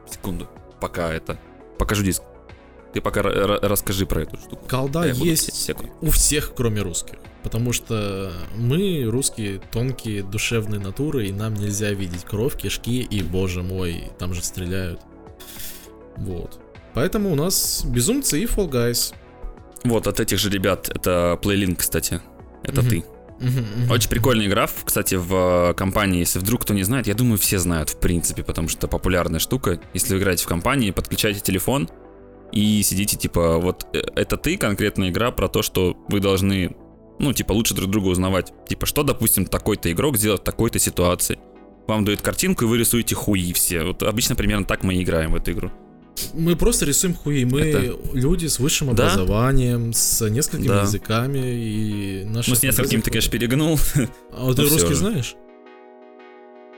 Секунду, пока это, покажу диск. Ты пока ра- ра- расскажи про эту штуку. колда есть секунду. у всех, кроме русских. Потому что мы, русские, тонкие, душевные натуры, и нам нельзя видеть кровь, кишки, и, боже мой, там же стреляют. Вот. Поэтому у нас Безумцы и Fall Guys. Вот, от этих же ребят, это Playlink, кстати. Это Мгм. ты. Очень прикольная игра, кстати, в э, компании, если вдруг кто не знает, я думаю, все знают, в принципе, потому что популярная штука. Если вы играете в компании, подключайте телефон и сидите, типа, вот э, это ты, конкретная игра про то, что вы должны, ну, типа, лучше друг друга узнавать. Типа, что, допустим, такой-то игрок сделает в такой-то ситуации. Вам дают картинку, и вы рисуете хуи все. Вот обычно примерно так мы и играем в эту игру. Мы просто рисуем хуи. Мы Это- люди с высшим Да. образованием, с несколькими Да. языками и наши. Ну, с несколькими ты, конечно, перегнул. А вот ты ну, русский же. знаешь?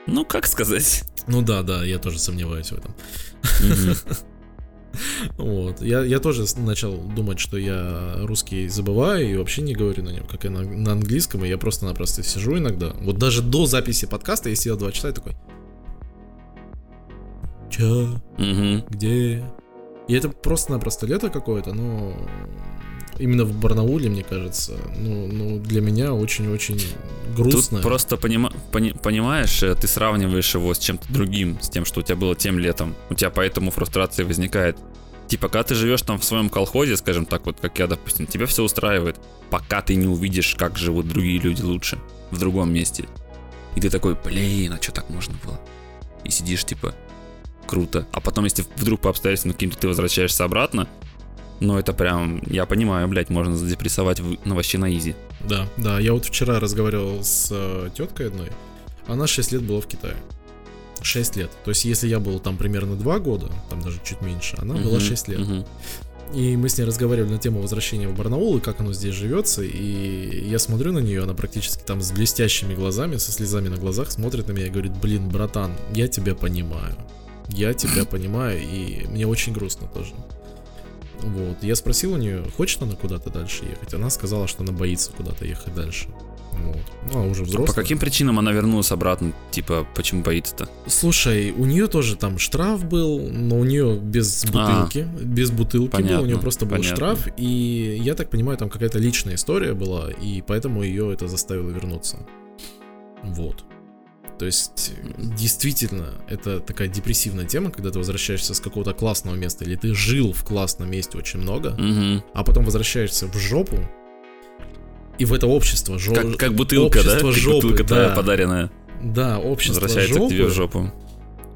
Ну, как сказать? Ну да, да, я тоже сомневаюсь в этом. Вот. Я, я тоже начал думать, что я русский забываю и вообще не говорю на нем, как и на, на английском, и я просто-напросто сижу иногда. Вот даже до записи подкаста я сидел два часа и такой. Чё? Мгм. Где? И это просто-напросто лето какое-то, но именно в Барнауле, мне кажется, ну, ну для меня очень-очень грустно. Тут просто понима- пони- понимаешь, э, ты сравниваешь его с чем-то другим, с тем, что у тебя было тем летом. У тебя поэтому фрустрация возникает. Типа, когда ты живешь там в своем колхозе, скажем так, вот как я, допустим, тебя все устраивает, пока ты не увидишь, как живут другие люди лучше в другом месте. И ты такой, блин, а что так можно было? И сидишь, типа, круто. А потом, если вдруг по обстоятельствам каким-то ты возвращаешься обратно, ну это прям, я понимаю, блядь, можно задепрессовать в- ну, вообще на изи. Да, да, я вот вчера разговаривал с э, теткой одной. Она 6 лет была в Китае. 6 лет. То есть, если я был там примерно 2 года, там даже чуть меньше, она была Мгм, 6 лет. мгм. И мы с ней разговаривали на тему возвращения в Барнаул и как оно здесь живется. И я смотрю на нее, она практически там с блестящими глазами, со слезами на глазах смотрит на меня и говорит, блин, братан, я тебя понимаю. Я тебя понимаю, и мне очень грустно тоже. Вот. Я спросил у нее, хочет она куда-то дальше ехать. Она сказала, что она боится куда-то ехать дальше. Вот. Ну, а уже взрослая. По каким причинам она вернулась обратно? Типа, почему боится-то? Слушай, у нее тоже там штраф был, но у нее без бутылки, без бутылки был, у нее А. понятно, просто был понятно. штраф, и я так понимаю, там какая-то личная история была, и поэтому ее это заставило вернуться. Вот. То есть, действительно, это такая депрессивная тема, когда ты возвращаешься с какого-то классного места, или ты жил в классном месте очень много, Мгм. а потом возвращаешься в жопу, и в это общество жопы. Как, как бутылка, да? общество Как жопы, бутылка твоя да. подаренная. Да, общество Возвращается жопы. к тебе в жопу.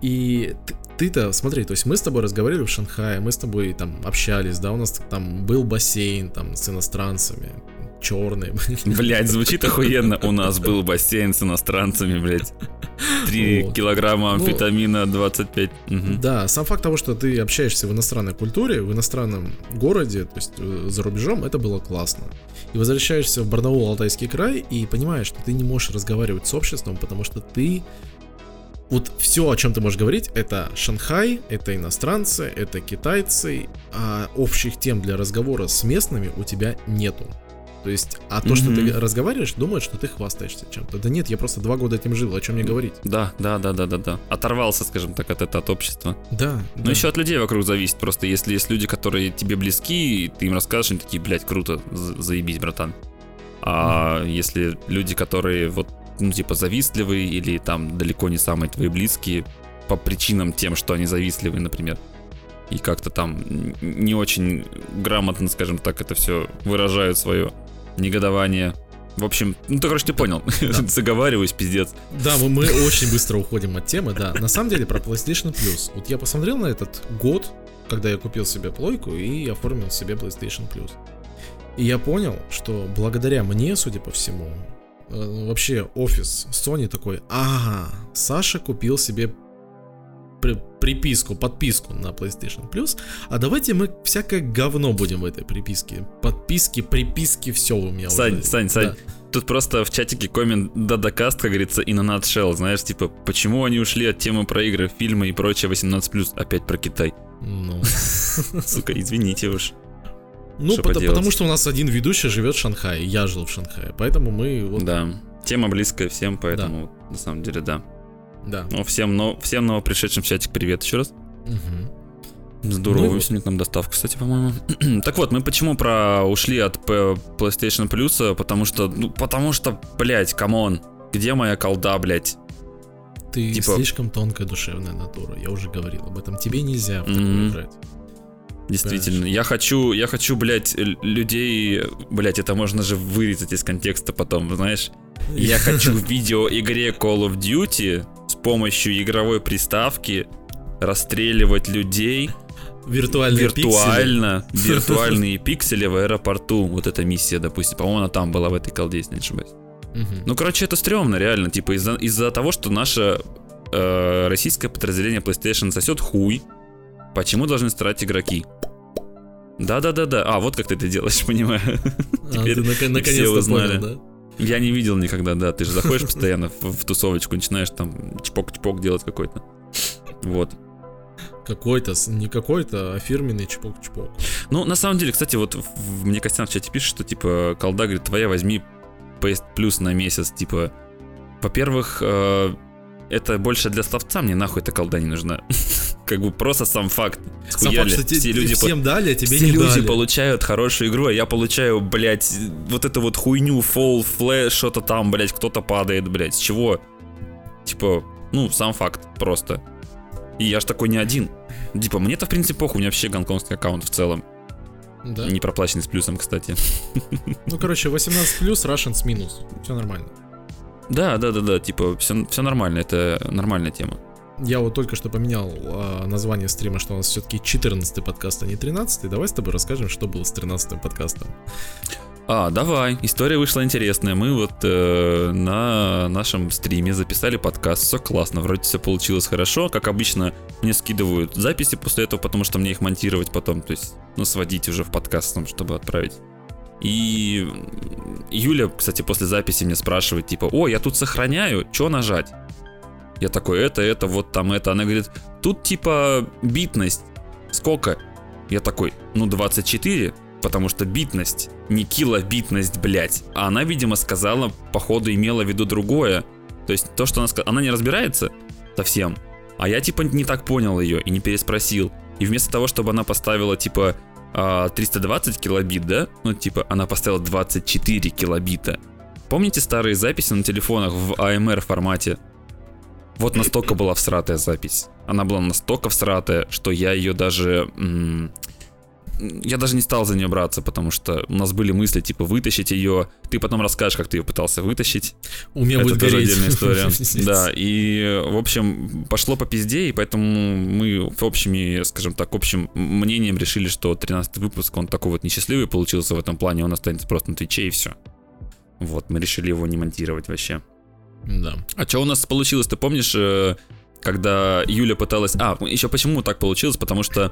И ты- ты-то, смотри, то есть мы с тобой разговаривали в Шанхае, мы с тобой там общались, да, у нас там был бассейн там с иностранцами, черный. Блять, звучит охуенно. У нас был бассейн с иностранцами, блять. Три Вот. килограмма Ну, амфетамина, 25. Мгм. Да, сам факт того, что ты общаешься в иностранной культуре, в иностранном городе, то есть э, за рубежом, это было классно. И возвращаешься в Барнаул, Алтайский край, и понимаешь, что ты не можешь разговаривать с обществом, потому что ты... Вот все, о чем ты можешь говорить, это Шанхай, это иностранцы, это китайцы, а общих тем для разговора с местными у тебя нету. То есть, а то, что ты разговариваешь, думают, что ты хвастаешься чем-то. Да нет, я просто два года этим жил, о чем мне говорить. Да, да, да, да, да, да. Оторвался, скажем так, от этого от общества. Да. Но еще от людей вокруг зависит. Просто если есть люди, которые тебе близки, и ты им расскажешь, они такие, блядь, круто, за- заебись, братан. А если люди, которые вот, ну, типа, завистливые или там далеко не самые твои близкие, по причинам тем, что они завистливые, например, и как-то там не очень грамотно, скажем так, это все выражают свое негодование, В общем, ну ты, короче, ты понял. Заговариваюсь, пиздец. Да, мы, мы очень быстро уходим от темы, да. На самом деле про PlayStation Plus. Вот я посмотрел на этот год, когда я купил себе плойку и оформил себе PlayStation Plus. И я понял, что благодаря мне, судя по всему, э, вообще офис Sony такой, ага, Саша купил себе при- приписку, подписку на PlayStation Plus, а давайте мы всякое говно будем в этой приписке. Подписки, приписки, все у меня Сань, уже. Сань, Сань, Да. Тут просто в чатике коммент Дадакаст, как говорится, и на nutshell, знаешь, типа, почему они ушли от темы про игры, фильмы и прочее 18+, опять про Китай. Ну, Сука, извините уж. ну Что потому что у нас один ведущий живет в Шанхае, я жил в Шанхае, поэтому мы вот, Да, тема близкая всем, поэтому на самом деле да. Да. Ну, всем, но, всем новопришедшим в чатик привет еще раз. Мгм. Здорово, Ну сегодня нам доставка, кстати, по-моему. так вот, мы почему про ушли от PlayStation Plus? Потому что, ну, потому что, блядь, come on, где моя колда, блядь? Ты Типа- слишком тонкая душевная натура, я уже говорил об этом. Тебе нельзя в такое Мгм. играть. Действительно, я хочу, я хочу, блядь, людей, блядь, это можно же вырезать из контекста потом, знаешь. Я хочу в видеоигре Call of Duty помощью игровой приставки расстреливать людей Виртуальные виртуально, виртуальные пиксели в аэропорту. Вот эта миссия, допустим, по-моему, она там была в этой колде, если не ошибаюсь. пиксели. Ну, короче, это стрёмно, реально. Типа из-за из-за того, что наше э, российское подразделение PlayStation сосет хуй, почему должны страдать игроки? Да-да-да-да. А, вот как ты это делаешь, понимаю. А, ты все наконец-то узнали. понял, да? Я не видел никогда, да. Ты же заходишь постоянно в, в тусовочку, начинаешь там чпок-чпок делать какой-то. Вот. Какой-то, не какой-то, а фирменный чпок-чпок. Ну, на самом деле, кстати, вот в- мне Костян в чате пишет, что, типа, колда, говорит, твоя возьми PS Plus на месяц, типа, во-первых, э, это больше для словца, мне нахуй эта колда не нужна. Как бы просто сам факт. Сам факт, что все люди, по- всем дали, а тебе все не люди дали. получают хорошую игру, а я получаю, блядь, вот эту вот хуйню, fall, flash, что-то там, блядь, кто-то падает, блядь, с чего? Типа, ну, сам факт просто. И я ж такой не один. Типа, мне-то, в принципе, похуй, у меня вообще гонконгский аккаунт в целом. Да? Не проплаченный с плюсом, кстати. Ну, короче, 18 плюс, Russian с минус. Все нормально. Да, да, да, да, типа, все, все нормально, это нормальная тема. Я вот только что поменял а, название стрима, что у нас все-таки 14 подкаст, а не 13 Давай с тобой расскажем, что было с 13 подкастом. А, давай, история вышла интересная. Мы вот э, на нашем стриме записали подкаст, все классно, вроде все получилось хорошо. Как обычно, мне скидывают записи после этого, потому что мне их монтировать потом, то есть, ну, сводить уже в подкаст, чтобы отправить. И Юля, кстати, после записи мне спрашивает, типа, о, я тут сохраняю, что нажать? Я такой, это, это, вот там это. Она говорит, тут типа битность. Сколько? Я такой, ну 24, потому что битность, не килобитность, блядь. А она, видимо, сказала, походу, имела в виду другое. То есть то, что она сказала, она не разбирается совсем. А я типа не так понял ее и не переспросил. И вместо того, чтобы она поставила типа а, 320 килобит, да? Ну, типа, она поставила 24 килобита. Помните старые записи на телефонах в AMR формате? Вот настолько была всратая запись. Она была настолько всратая, что я ее даже... м, Я даже не стал за нее браться, потому что у нас были мысли, типа, вытащить ее. Ты потом расскажешь, как ты ее пытался вытащить. У меня Это будет тоже гореть. отдельная история. Да, и, в общем, пошло по пизде, и поэтому мы в общими, скажем так, общим мнением решили, что 13 выпуск, он такой вот несчастливый получился в этом плане, он останется просто на Твиче и все. Вот, мы решили его не монтировать вообще. Да. А что у нас получилось, ты помнишь, э, когда Юля пыталась... А, еще почему так получилось, потому что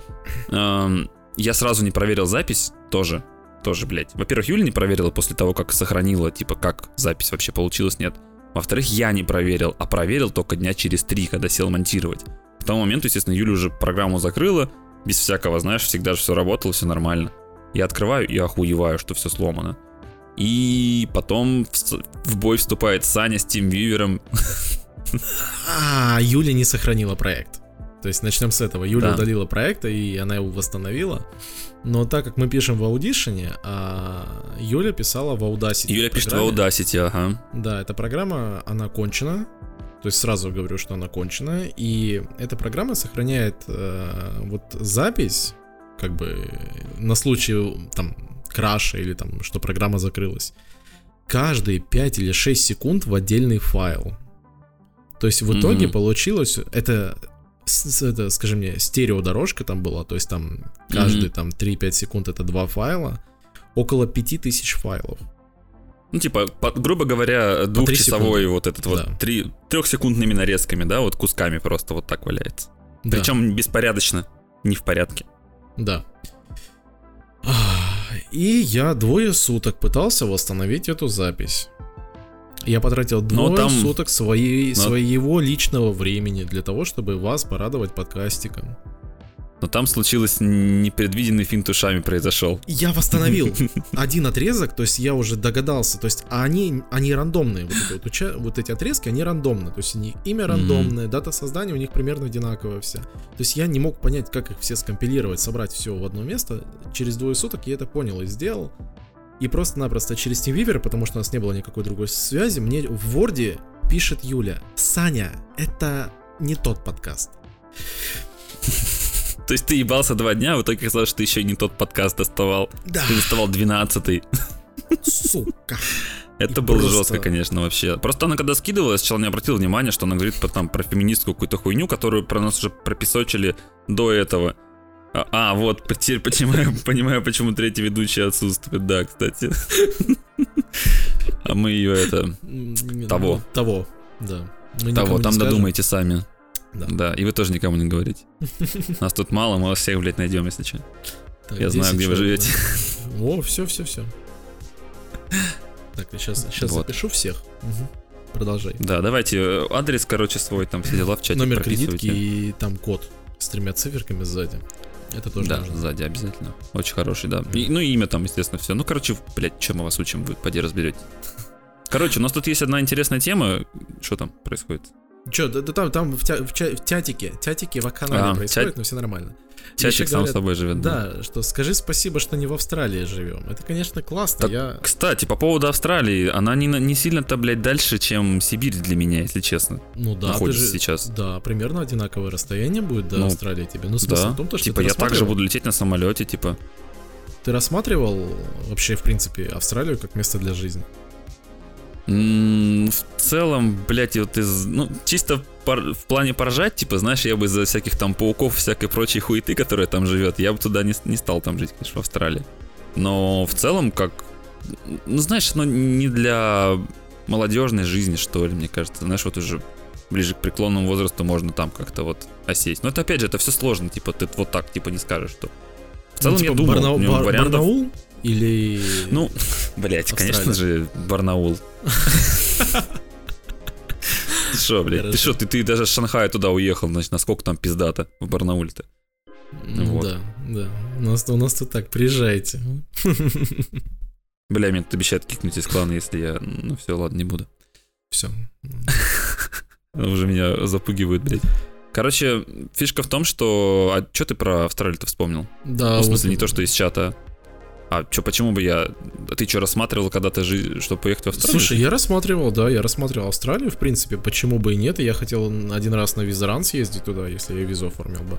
эм, я сразу не проверил запись тоже. Тоже, блядь. Во-первых, Юля не проверила после того, как сохранила, типа, как запись вообще получилась, нет. Во-вторых, я не проверил, а проверил только дня через три, когда сел монтировать. К тому моменту, естественно, Юля уже программу закрыла, без всякого, знаешь, всегда же все работало, все нормально. Я открываю и охуеваю, что все сломано. И потом в, бой вступает Саня с Тим Вивером. А, Юля не сохранила проект. То есть начнем с этого. Юля Да. удалила проект, и она его восстановила. Но так как мы пишем в Audition, а Юля писала в Audacity. Юля пишет в. Audacity, ага. Да, эта программа, она кончена. То есть сразу говорю, что она кончена. И эта программа сохраняет э, вот запись, как бы на случай там краша или там, что программа закрылась. каждые 5 или 6 секунд в отдельный файл. То есть в итоге Мгм. получилось, это, это, скажи мне, стереодорожка там была, то есть там каждые Мгм. там 3-5 секунд это два файла, около 5000 файлов. Ну, типа, по- грубо говоря, двухчасовой вот этот вот Да. три, трехсекундными нарезками, да, вот кусками просто вот так валяется. Да. Причем беспорядочно, не в порядке. Да. Ах, И я двое суток пытался восстановить эту запись. Я потратил двое там- суток своей, Но- своего личного времени для того, чтобы вас порадовать подкастиком. Но там случилось непредвиденный финт ушами произошел. Я восстановил один отрезок, то есть я уже догадался, то есть они, они рандомные, вот эти, вот, уча- вот эти отрезки, они рандомные, то есть у них имя рандомное, дата создания у них примерно одинаковая вся. То есть я не мог понять, как их все скомпилировать, собрать все в одно место. Через двое суток я это понял и сделал. И просто-напросто через TeamViewer, потому что у нас не было никакой другой связи, мне в Word пишет Юля, Саня, это не тот подкаст. То есть ты ебался два дня, а в итоге оказалось, что ты еще не тот подкаст доставал. Да, Ты доставал 12 сука. Это И было просто- жестко, конечно, вообще. Просто она когда скидывала, я сначала не обратил внимания, что она говорит по- там про феминистскую какую-то хуйню, которую про нас уже пропесочили до этого. А, а, вот, теперь понимаю, понимаю, почему третий ведущий отсутствует, да, кстати. А мы ее это... Того. ну, Того, да. Мы Того, там скажем. додумайте сами. Да. Да, и вы тоже никому не говорите. Нас тут мало, мы вас всех, блядь, найдем, если что. Так, Я знаю, 10 где вы живете. да. О, все, все, все. Так, сейчас, сейчас Вот. запишу всех. Мгм. Продолжай. Да, давайте, э, адрес, короче, свой, там все дела в чате Номер кредитки и там код с тремя циферками сзади. Это тоже Да, нужно. сзади обязательно. Очень хороший, да. И- ну и имя там, естественно, все. Ну, короче, блядь, чем мы вас учим, вы поди разберете. Короче, у нас тут есть одна интересная тема. Что там происходит? Че, да, да там, там в, тя- в ча- в тятике, тятике в канале А, происходит, тя- но все нормально. Еще сам говорят, собой живет. Да, что скажи спасибо, что не в Австралии живем. Это, конечно, классно. Так, я... Кстати, по поводу Австралии, она не, не сильно-то, блядь, дальше, чем Сибирь для меня, если честно. Ну да, находится же- сейчас. Да, примерно одинаковое расстояние будет до Ну, Австралии тебе. Ну, смысл Да. в том, то, что типа, я также буду лететь на самолете, типа. Ты рассматривал вообще, в принципе, Австралию как место для жизни? В целом, блядь, вот из, ну, чисто пор- в плане поржать, типа, знаешь, я бы из-за всяких там пауков, всякой прочей хуеты, которая там живет, я бы туда не, не стал там жить, конечно, в Австралии. Но в целом, как, ну, знаешь, ну, не для молодежной жизни, что ли, мне кажется. Знаешь, вот уже ближе к преклонному возрасту можно там как-то вот осесть. Но это, опять же, это все сложно, типа, ты вот так, типа, не скажешь, что... В целом, Ну, типа я думал, него Бар- вариантов... Барнаул или... Ну, блять, конечно же, Барнаул. Что, блядь, ты что, ты, ты даже с Шанхая туда уехал, значит, насколько там пиздато в Барнауле-то? Ну вот. Да, да. У нас, у нас тут так, приезжайте. Бля, меня тут обещают кикнуть из клана, если я... Ну все, ладно, не буду. Все. Уже меня запугивают, блядь. Короче, фишка в том, что... А что ты про Австралию-то вспомнил? Да, ну, в смысле, вот- не то, что из чата. А что, почему бы я... Ты что, рассматривал когда-то жизнь, чтобы поехать в Австралию? Слушай, я рассматривал, да, я рассматривал Австралию, в принципе, почему бы и нет, и я хотел один раз на визаран съездить туда, если я визу оформил бы.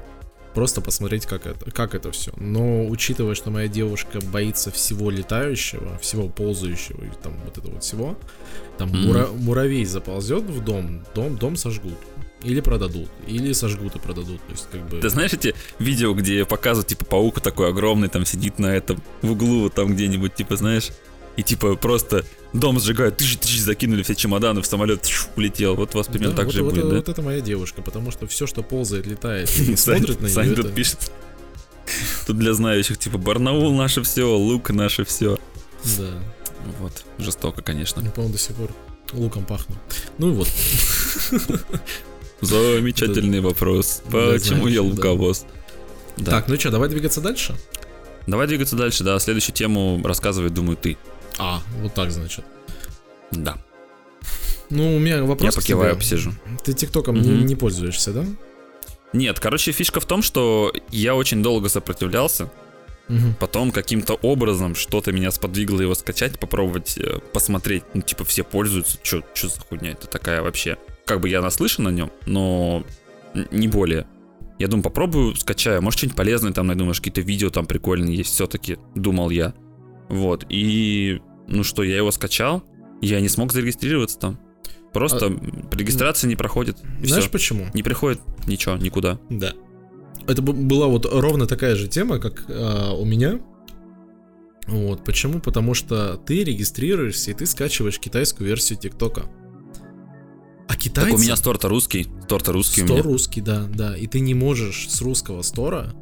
Просто посмотреть, как это, как это все. Но учитывая, что моя девушка боится всего летающего, всего ползающего и там вот этого вот всего, там Мгм. мура- муравей заползет в дом, дом, дом сожгут. Или продадут, или сожгут и продадут. То есть, как бы. Ты знаешь эти видео, где показывают, типа, паук такой огромный, там сидит на этом, в углу вот там где-нибудь, типа, знаешь, и типа просто дом сжигают, тыщ, закинули все чемоданы в самолет, тьф, улетел. Вот у вас примерно Да, так вот, же вот, будет, вот, да? вот это моя девушка, потому что все, что ползает, летает Сань, смотрит на Сань нее, тут это- пишет. Тут для знающих, типа, Барнаул наше все, Лук наше все. Да. Вот, жестоко, конечно. Я, по-моему, до сих пор луком пахну. Ну и вот. Замечательный вопрос. Почему я луковоз? Так, ну что, давай двигаться дальше? Давай двигаться дальше, да. Следующую тему рассказывает, думаю, ты. А, вот так, значит. Да. Ну, у меня вопрос я покиваю, посижу. Ты ТикТоком не, пользуешься, да? Нет, короче, фишка в том, что я очень долго сопротивлялся. Мгм. Потом каким-то образом что-то меня сподвигло его скачать, попробовать э, посмотреть. Ну, типа, все пользуются. Что за хуйня это такая вообще? Как бы я наслышан о нем, но не более. Я думаю, попробую, скачаю. Может, что-нибудь полезное там найду, может, какие-то видео там прикольные есть все-таки, думал я. Вот, и, ну что, я его скачал. Я не смог зарегистрироваться там. Просто регистрация не проходит. Знаешь всё. почему? Не приходит ничего, никуда. Да. Это была вот ровно такая же тема, как а, у меня. Вот, почему? Потому что ты регистрируешься и ты скачиваешь китайскую версию ТикТока. А китайцы... Так у меня стор-то русский. Стор-то русский у Стор меня. русский, да, да. И ты не можешь с русского стора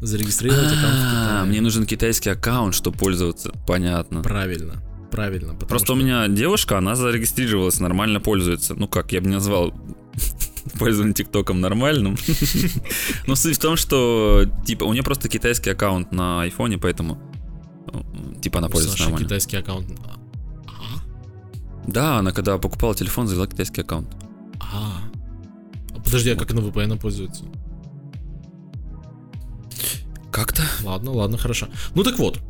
зарегистрировать аккаунт в А, Китае. мне нужен китайский аккаунт, чтобы пользоваться. Понятно. Правильно, правильно. Просто что- у меня девушка, она зарегистрировалась, нормально пользуется. Ну как, я бы не назвал пользование ТикТоком нормальным. Но суть в том, что типа у нее просто китайский аккаунт на айфоне, поэтому э, типа она пользуется нормально. китайский аккаунт. Да, она когда покупала телефон, завела китайский аккаунт. А. А Подожди, а как она VPN пользуется? Как-то? Ладно, ладно, хорошо. Ну так вот.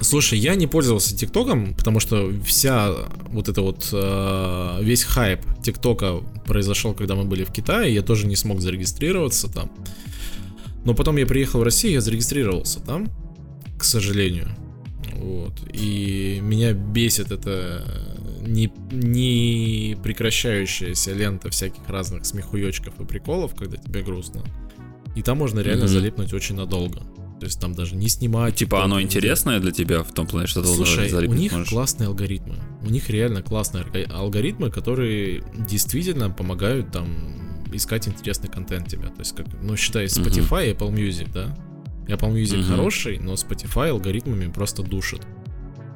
Слушай, я не пользовался ТикТоком, потому что вся вот это вот э, весь хайп ТикТока произошел, когда мы были в Китае, я тоже не смог зарегистрироваться там. Но потом я приехал в Россию, я зарегистрировался там, к сожалению. Вот. И меня бесит это не, не прекращающаяся лента всяких разных смехуёчков и приколов, когда тебе грустно. И там можно реально Мгм. залипнуть очень надолго. То есть там даже не снимать. Типа оно интересное для тебя в том плане, что ты Слушай, у них можешь? классные алгоритмы. У них реально классные алго- алгоритмы, которые действительно помогают там искать интересный контент тебе. То есть, как, ну, считай. Spotify и Apple Music, да? Apple Music Мгм. хороший, но Spotify алгоритмами просто душит.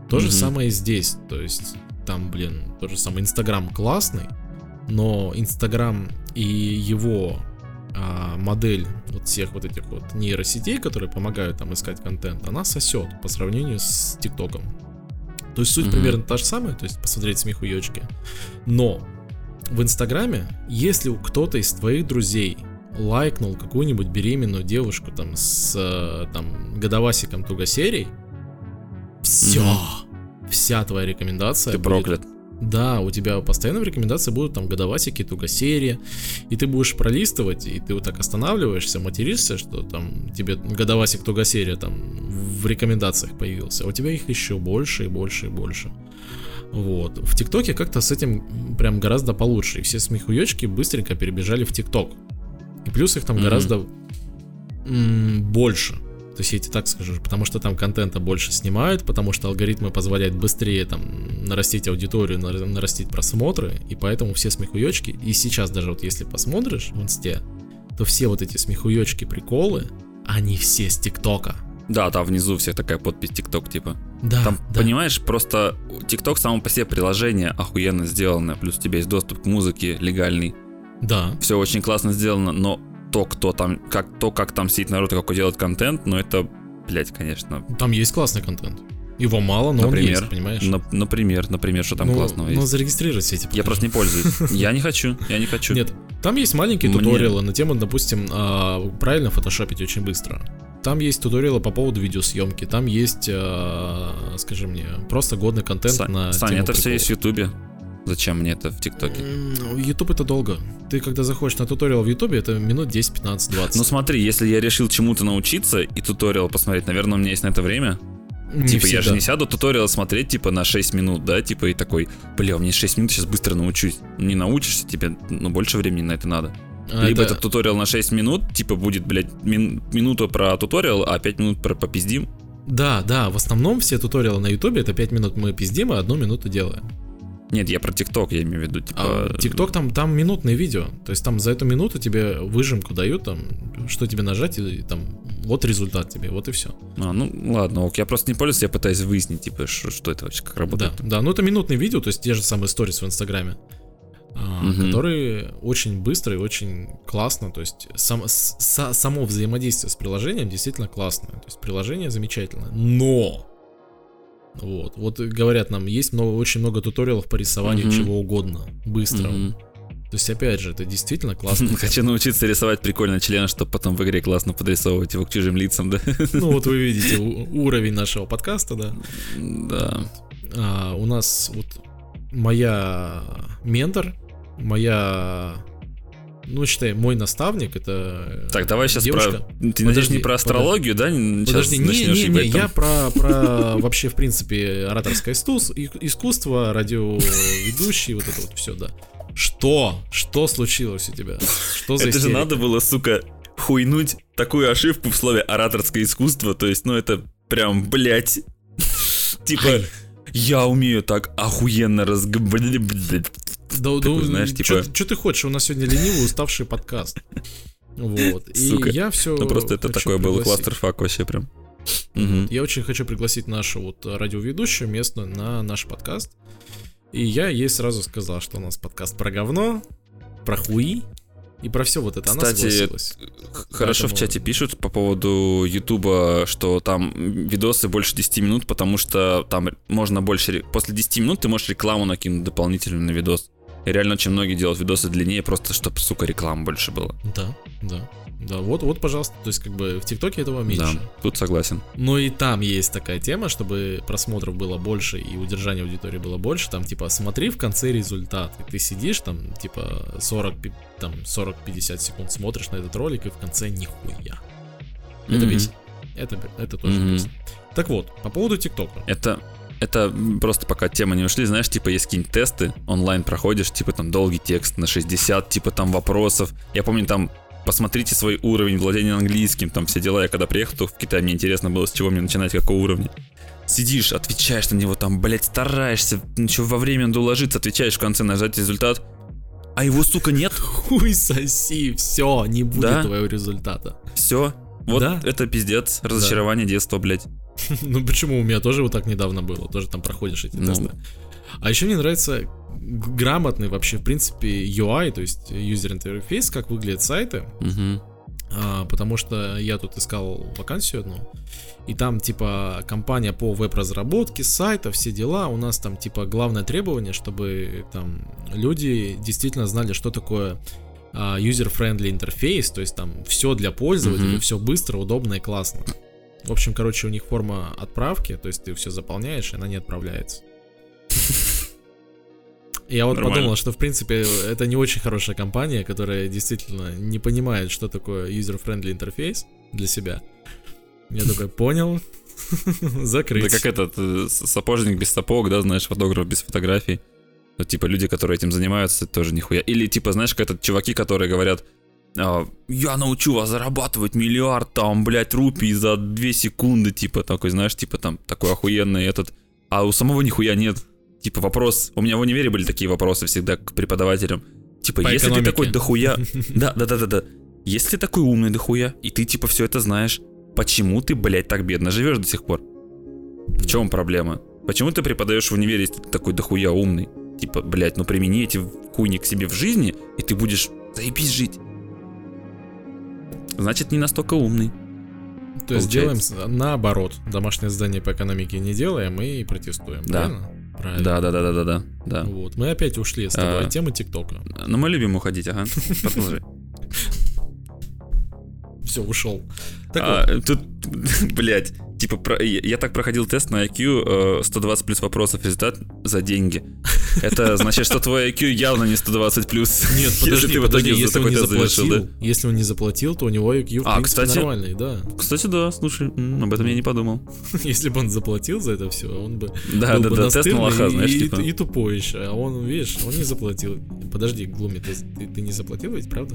То же Мгм. самое и здесь. То есть, там, блин, то же самое. Инстаграм классный, но Инстаграм и его а, модель вот всех вот этих вот нейросетей, которые помогают там искать контент, она сосет по сравнению с ТикТоком. То есть суть Мгм. примерно та же самая, то есть посмотреть смехуёчки. Но в Инстаграме, если кто-то из твоих друзей лайкнул какую-нибудь беременную девушку там с э, там годовасиком тугосерий, все, вся твоя рекомендация Ты будет- проклят. да, у тебя постоянно в рекомендации будут там годовасики, тугосерии, и ты будешь пролистывать, и ты вот так останавливаешься, материшься, что там тебе годовасик, тугосерия там в рекомендациях появился, а у тебя их еще больше и больше и больше. Вот. В ТикТоке как-то с этим прям гораздо получше, и все смехуёчки быстренько перебежали в ТикТок. И плюс их там Мгм. гораздо м, больше. То есть я тебе так скажу, потому что там контента больше снимают, потому что алгоритмы позволяют быстрее там нарастить аудиторию, нар- нарастить просмотры, и поэтому все смехуёчки, и сейчас даже вот если посмотришь в инсте, то все вот эти смехуёчки, приколы, они все с ТикТока. Да, там внизу всех такая подпись ТикТок, типа. Да, Там, да. понимаешь, просто ТикТок само по себе приложение охуенно сделано, плюс у тебя есть доступ к музыке легальный. Да, Все очень классно сделано, но то, кто там, как то, как там сидит народ и какой делает контент, ну это, блядь, конечно. там есть классный контент. Его мало, но он Например, есть, понимаешь? на- например, например, что там ну, классного ну, есть. зарегистрировать все эти Я покажи. просто не пользуюсь. Я не хочу, я не хочу. Нет, там есть маленькие Мне- туториалы на тему, допустим, а, правильно фотошопить очень быстро. Там есть туториалы по поводу видеосъемки, там есть, а, скажи мне, просто годный контент Са- на Саня, это все приколов. есть в Ютубе. Зачем мне это в ТикТоке? YouTube это долго. Ты когда заходишь на туториал в Ютубе, это минут 10, 15, 20. Ну смотри, если я решил чему-то научиться и туториал посмотреть, наверное, у меня есть на это время. Не типа, я же всегда. не сяду туториал смотреть, типа, на 6 минут, да, типа, и такой, бля, у меня 6 минут, сейчас быстро научусь. Не научишься, тебе, ну, больше времени на это надо. А, Либо это- этот туториал на 6 минут, типа, будет, блядь, мин- минута про туториал, а 5 минут про попиздим. Да, да, в основном все туториалы на Ютубе это 5 минут мы пиздим, и одну минуту делаем. Нет, я про ТикТок, я имею в виду, типа... А ТикТок там, там минутные видео. То есть там за эту минуту тебе выжимку дают, там, что тебе нажать, и там вот результат тебе, вот и все. А, ну, ладно, ок, я просто не пользуюсь, я пытаюсь выяснить, типа, что, что это вообще, как Да, работает. да, ну это минутные видео, то есть те же самые сторис в Инстаграме. а, Мгм. которые очень быстро и очень классно, то есть сам, с- са- само взаимодействие с приложением действительно классное, то есть приложение замечательное, но вот, вот говорят нам, есть много, очень много туториалов по рисованию Мгм. чего угодно, быстро. Мгм. То есть, опять же, это действительно классно. Хочу научиться рисовать прикольно член, чтобы потом в игре классно подрисовывать его к чужим лицам, да? Ну вот вы видите уровень нашего подкаста, да. Да. А, у нас вот моя ментор, моя ну, считай, мой наставник, это э, Так, давай сейчас девушка. про... Ты надеюсь, Подожди, не про астрологию, да? Сейчас Подожди, не, не, не, я про, про вообще, в принципе, ораторское искусство, радиоведущий, вот это вот все, да. Что? Что случилось у тебя? Что за Это же надо было, сука, хуйнуть такую ошибку в слове ораторское искусство. То есть, ну это прям, блядь. Типа, я умею так охуенно разговаривать. Да, да, Такой, знаешь, типа- Что ты хочешь? У нас сегодня ленивый, уставший подкаст. Вот. И Сука. я все. Ну просто это такое было кластерфак вообще прям. Мгм. Я очень хочу пригласить нашу вот радиоведущую местную на наш подкаст. И я ей сразу сказал, что у нас подкаст про говно, про хуи и про все вот это. Она Кстати, согласилась. Хорошо в Поэтому- чате пишут по поводу Ютуба, что там видосы больше 10 минут, потому что там можно больше... После 10 минут ты можешь рекламу накинуть дополнительно на видос. И реально очень многие делают видосы длиннее, просто чтобы, сука, рекламы больше было. Да, да. Да, вот, вот, пожалуйста. То есть, как бы в ТикТоке этого меньше. Да, тут согласен. Но и там есть такая тема, чтобы просмотров было больше и удержания аудитории было больше. Там, типа, смотри в конце результат. И ты сидишь там, типа, 40, пи- там, 40-50 секунд смотришь на этот ролик, и в конце нихуя. Это Мгм. бесит. Это, это тоже Мгм. бесит. Так вот, по поводу ТикТока. Это, это просто пока тема не ушли, знаешь, типа есть какие-нибудь тесты, онлайн проходишь, типа там долгий текст на 60, типа там вопросов. Я помню там посмотрите свой уровень владения английским, там все дела. Я когда приехал то в Китай, мне интересно было, с чего мне начинать, какого уровня. Сидишь, отвечаешь на него, там, блядь, стараешься, ничего во время надо уложиться, отвечаешь в конце, нажать результат, а его, сука, нет, Хуй соси, все, не будет Да? твоего результата. все. Вот Да? это пиздец, разочарование детства, блядь. Ну почему? У меня тоже вот так недавно было. Тоже там проходишь эти Ну. тесты. А еще мне нравится грамотный вообще, в принципе, UI, то есть user interface, как выглядят сайты. А, потому что я тут искал вакансию одну, и там типа компания по веб-разработке сайта, все дела, у нас там типа главное требование, чтобы там люди действительно знали, что такое а, user-friendly интерфейс, то есть там все для пользователя, Мгм. все быстро, удобно и классно. В общем, короче, у них форма отправки, то есть ты все заполняешь, и она не отправляется. Я вот Нормально. подумал, что в принципе это не очень хорошая компания, которая действительно не понимает, что такое user-friendly интерфейс для себя. Я такой, понял, закрыть. Да как этот э, сапожник без сапог, да, знаешь, фотограф без фотографий. Ну, типа, люди, которые этим занимаются, тоже нихуя. Или, типа, знаешь, как этот чуваки, которые говорят, а, я научу вас зарабатывать миллиард, там, блядь, рупий за две секунды, типа, такой, знаешь, типа, там, такой охуенный этот. А у самого нихуя нет. Типа, вопрос, у меня в универе были такие вопросы всегда к преподавателям. Типа, По если ты экономике. такой дохуя... Да, да, да, да, да. Если ты такой умный дохуя, и ты, типа, все это знаешь, почему ты, блядь, так бедно живешь до сих пор? В чем проблема? Почему ты преподаешь в универе, если ты такой дохуя умный? Типа, блядь, ну примени эти хуйни к себе в жизни, и ты будешь заебись жить. Значит, не настолько умный. То есть делаем наоборот. Домашнее задание по экономике не делаем и протестуем. Да. Правильно? Правильно. Да, да, да, да, да, да. да. Вот. Мы опять ушли с тобой А. от темы ТикТока. Но мы любим уходить, ага. Продолжай. Все, ушел. Так А, вот, тут, блядь, типа, про- я, я так проходил тест на IQ, э, 120 плюс вопросов, результат за деньги. Это значит, что твой IQ явно не 120 плюс. Нет, Если подожди, ты в итоге если он такой не тест завершил, заплатил, да. если он не заплатил, то у него IQ в А, принципе кстати- нормальный, да. Кстати, да, слушай, об этом я не подумал. Если бы он заплатил за это все, он бы Да, был да, бы да, тест лоха, знаешь, и, типа. и тупой еще. А он, видишь, он не заплатил. Подожди, Глуми, ты, ты, ты не заплатил ведь, правда?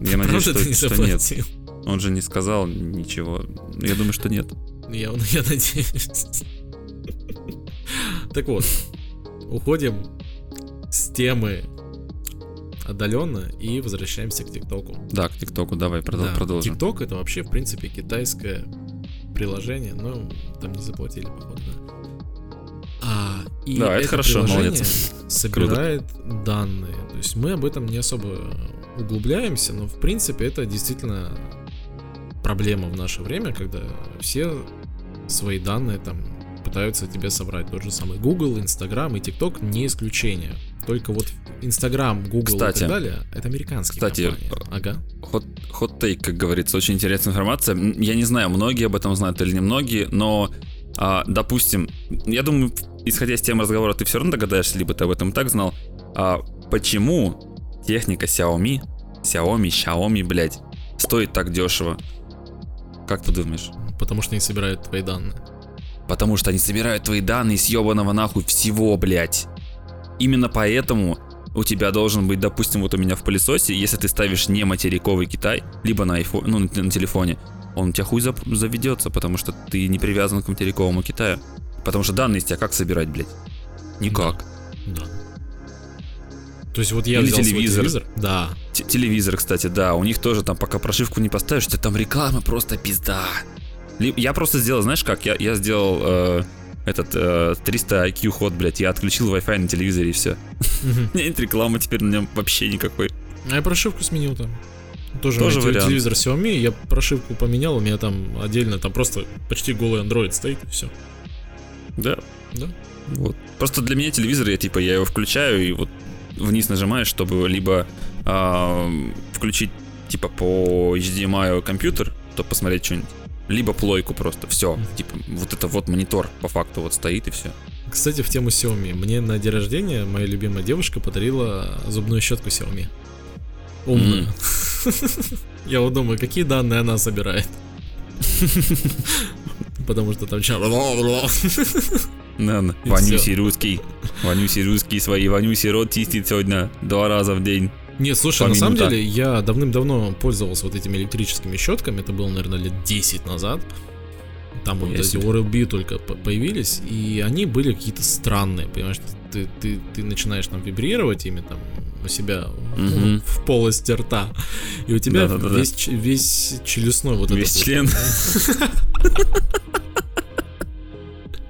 Я надеюсь, правда что, ты не что нет. Он же не сказал ничего. Я думаю, что нет. Я, я надеюсь. Так вот, уходим с темы отдаленно и возвращаемся к ТикТоку. Да, к ТикТоку давай продол- Да, продолжим. TikTok это вообще, в принципе, китайское приложение, но там не заплатили, походу. А, и Да, это хорошо, приложение молодец. собирает данные. То есть мы об этом не особо углубляемся, но в принципе это действительно проблема в наше время, когда все свои данные там пытаются тебе собрать. Тот же самый Google, Instagram и TikTok не исключение. Только вот Instagram, Google и Кстати, так далее, это американские кстати, компании. Ага. Хот, хот-тейк, как говорится, очень интересная информация. Я не знаю, многие об этом знают или не многие, но, а, допустим, я думаю, исходя из темы разговора, ты все равно догадаешься, либо ты об этом и так знал, а, почему техника Xiaomi Xiaomi, Xiaomi, блядь, стоит так дешево? Как ты думаешь? Потому что не собирают твои данные. Потому что они собирают твои данные с ебаного нахуй всего, блядь. Именно поэтому у тебя должен быть, допустим, вот у меня в пылесосе, если ты ставишь не материковый Китай, либо на iPhone, ну, на, телефоне, он у тебя хуй заведется, потому что ты не привязан к материковому Китаю. Потому что данные из тебя как собирать, блядь? Никак. Да. То есть вот я Или взял свой телевизор. телевизор. Да. Т- телевизор, кстати, да, у них тоже там, пока прошивку не поставишь, у тебя там реклама просто пизда. Я просто сделал, знаешь как, я, я сделал э, этот э, 300 IQ ход, блядь, я отключил Wi-Fi на телевизоре и все. Нет рекламы теперь на нем вообще никакой. А я прошивку сменил там. Тоже, Тоже у меня вариант. телевизор Xiaomi, я прошивку поменял, у меня там отдельно, там просто почти голый Android стоит и все. Да. Да. Вот. Просто для меня телевизор, я типа, я его включаю и вот вниз нажимаешь, чтобы либо а, включить типа по HDMI компьютер, чтобы посмотреть что-нибудь, либо плойку просто. Все. Типа, вот это вот монитор по факту вот стоит и все. Кстати, в тему Xiaomi. Мне на день рождения моя любимая девушка подарила зубную щетку Xiaomi. Умную. Я вот думаю, какие данные она собирает. Потому что там ча- Надо. И Ванюсий русский. Ванюсий русский свои Ванюси рот чистит сегодня два раза в день. Нет, слушай, По на самом минута. деле я давным-давно пользовался вот этими электрическими щетками. Это было, наверное, лет 10 назад. Там вот эти. Oral-B только по- появились, и они были какие-то странные, понимаешь? Ты, ты, ты начинаешь там вибрировать ими там у себя Мгм. в полости рта, и у тебя Да-да-да-да. весь, ч- весь челюстной вот Весь этот член.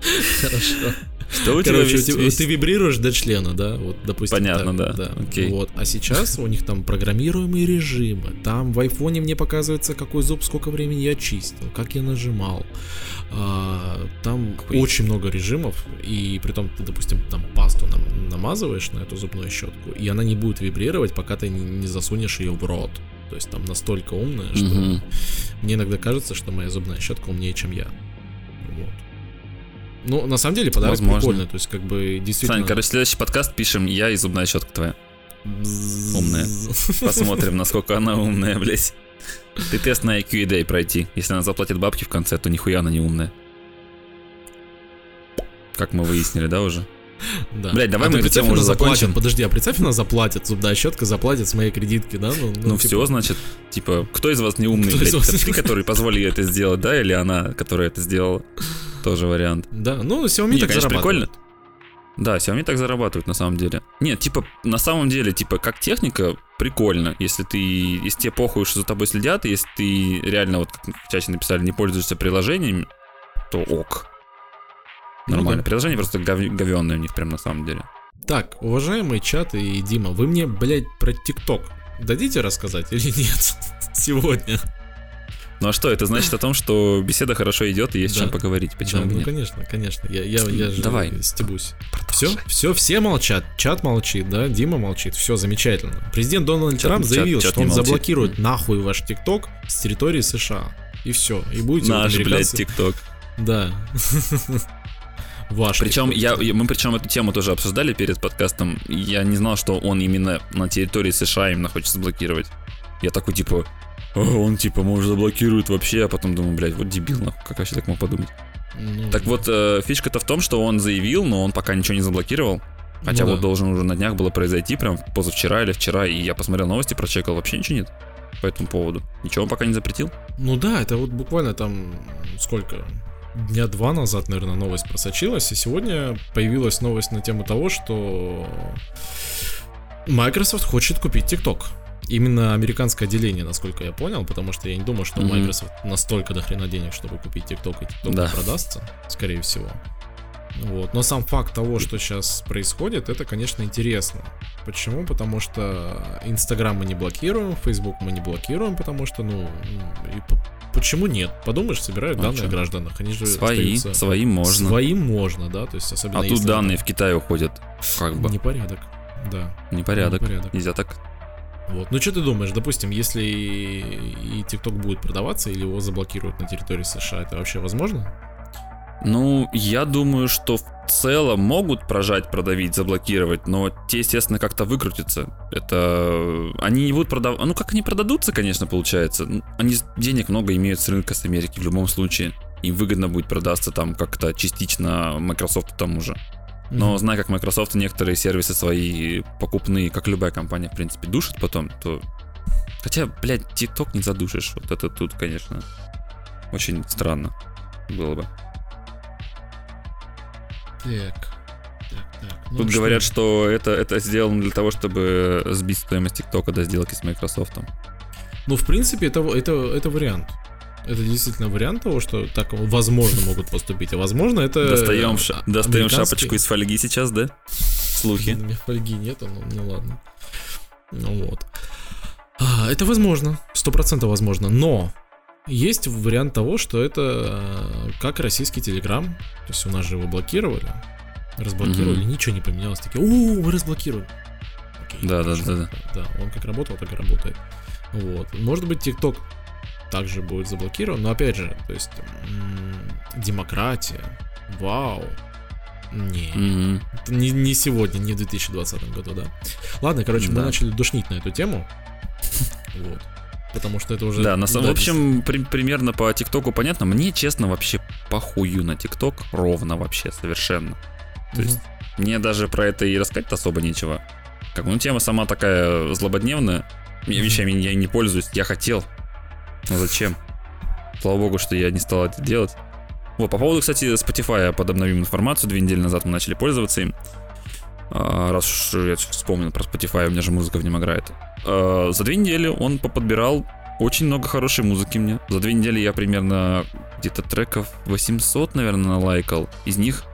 Хорошо. Что у тебя Короче, тебя- ты вибрируешь до члена, да? Вот, допустим. Понятно, так, да. Окей. Вот. А сейчас у них там программируемые режимы. Там в айфоне мне показывается, какой зуб, сколько времени я чистил, как я нажимал. А, там Какой- очень много режимов, и при том ты, допустим, там пасту нам- намазываешь на эту зубную щетку, и она не будет вибрировать, пока ты не, не засунешь ее в рот. То есть там настолько умная, что Мгм. мне иногда кажется, что моя зубная щетка умнее, чем я. Ну, на самом деле, подарок Возможно. прикольный. То есть, как бы действительно. Сань, короче, следующий подкаст пишем я и зубная щетка твоя. Умная. Посмотрим, насколько она умная, блядь. Ты тест на IQ и дай пройти. Если она заплатит бабки в конце, то нихуя она не умная. Как мы выяснили, да, уже? Да. Блядь, давай а мы эту тему уже заплатит. закончим. Подожди, а представь, она заплатит. Зубная щетка заплатит с моей кредитки, да? Ну, Ну, типа, все, значит, типа, кто из вас не умный, Кто блядь? вас ты, который позволил ей это сделать, да, или она, которая это сделала? Тоже вариант. Да, ну, Xiaomi Не, так конечно, прикольно. Да, Xiaomi так зарабатывают на самом деле. Нет, типа, на самом деле, типа, как техника, прикольно. Если ты, если тебе похуй, что за тобой следят, если ты реально, вот как в чате написали, не пользуешься приложениями, то ок. Ну Нормально. да. Приложения просто гов- говёные у них прям на самом деле. Так, уважаемый чат и Дима, вы мне, блядь, про ТикТок дадите рассказать или нет сегодня? Ну а что, это значит о том, что беседа хорошо идет и есть Да. чем поговорить. Почему Да, ну нет? конечно, конечно. Я, я, я же Давай. стебусь. Все, все, все молчат. Чат молчит, да, Дима молчит. Все замечательно. Президент Дональд Чат- Трамп чат- заявил, чат что не он молчит. заблокирует нахуй ваш ТикТок с территории США. И все. И будете вот Наш, блядь, американцы- ТикТок. Да. Ваш. Причем я, мы причем эту тему тоже обсуждали перед подкастом. Я не знал, что он именно на территории США именно хочет заблокировать. Я такой типа, «А, он типа может заблокирует вообще, а потом думаю, блядь, вот дебил, нахуй, как вообще так мог подумать. Ну, Так вот, э, фишка-то в том, что он заявил, но он пока ничего не заблокировал. Хотя Ну вот да. должен уже на днях было произойти, прям позавчера или вчера, и я посмотрел новости, прочекал, вообще ничего нет по этому поводу. Ничего он пока не запретил. Ну да, это вот буквально там сколько? Дня два назад, наверное, новость просочилась, и сегодня появилась новость на тему того, что Microsoft хочет купить TikTok. Именно американское отделение, насколько я понял, потому что я не думаю, что. Microsoft настолько до хрена денег, чтобы купить TikTok, и TikTok Да. продастся, скорее всего. Вот. Но сам факт того, что сейчас происходит, это, конечно, интересно. Почему? Потому что Инстаграм мы не блокируем, Facebook мы не блокируем, потому что, ну, и по- почему нет? Подумаешь, собирают А данные чё? о гражданах, они же Свои, остаются- своим можно. Своим можно, да, то есть особенно А тут данные в Китай уходят. Как бы. непорядок, да. Непорядок. непорядок. Нельзя так. Вот. Ну что ты думаешь, допустим, если и TikTok будет продаваться или его заблокируют на территории США, это вообще возможно? Ну, я думаю, что в целом могут прожать, продавить, заблокировать, но те, естественно, как-то выкрутятся. Это... Они не будут продавать... Ну, как они продадутся, конечно, получается. Они денег много имеют с рынка с Америки в любом случае. Им выгодно будет продаться там как-то частично Microsoft тому же. Но Мгм. зная, как Microsoft некоторые сервисы свои покупные, как любая компания, в принципе, душит потом, то... Хотя, блядь, TikTok не задушишь. Вот это тут, конечно, очень странно было бы. Так. Так, так. ну Тут что? говорят, что это, это сделано для того, чтобы сбить стоимость ТикТока до сделки с Microsoft. Ну, в принципе, это, это, это вариант. Это действительно вариант того, что так возможно могут поступить. А возможно, это... Достаем, ша- достаем американский- шапочку из фольги сейчас, да? Слухи. У меня фольги нету, ну, ну ладно. Ну вот. А, это возможно, сто процентов возможно, но есть вариант того, что это э, как российский Телеграм, то есть у нас же его блокировали, разблокировали, Мгм. ничего не поменялось, такие, о, мы разблокировали. Окей, Да, да, да, да. Да, он как работал, так и работает. Вот. Может быть, ТикТок также будет заблокирован, но опять же, то есть м, демократия, вау, не, это не, не сегодня, не в 2020 году, да. Ладно, короче, мы Да. начали душнить на эту тему. Вот. Потому что это уже... Да, на самом в общем, при- примерно по ТикТоку понятно. Мне, честно, вообще похую на ТикТок. Ровно вообще, совершенно. То Мгм. есть, мне даже про это и рассказать особо нечего. Как ну, тема сама такая злободневная. Я вещами я не пользуюсь. Я хотел. Но зачем? Слава богу, что я не стал это делать. Вот, по поводу, кстати, Spotify подобновим информацию. Две недели назад мы начали пользоваться им. А, раз уж я вспомнил про Spotify, у меня же музыка в нем играет. А, за две недели он поподбирал очень много хорошей музыки мне. За две недели я примерно где-то треков 800, наверное, налайкал. Из них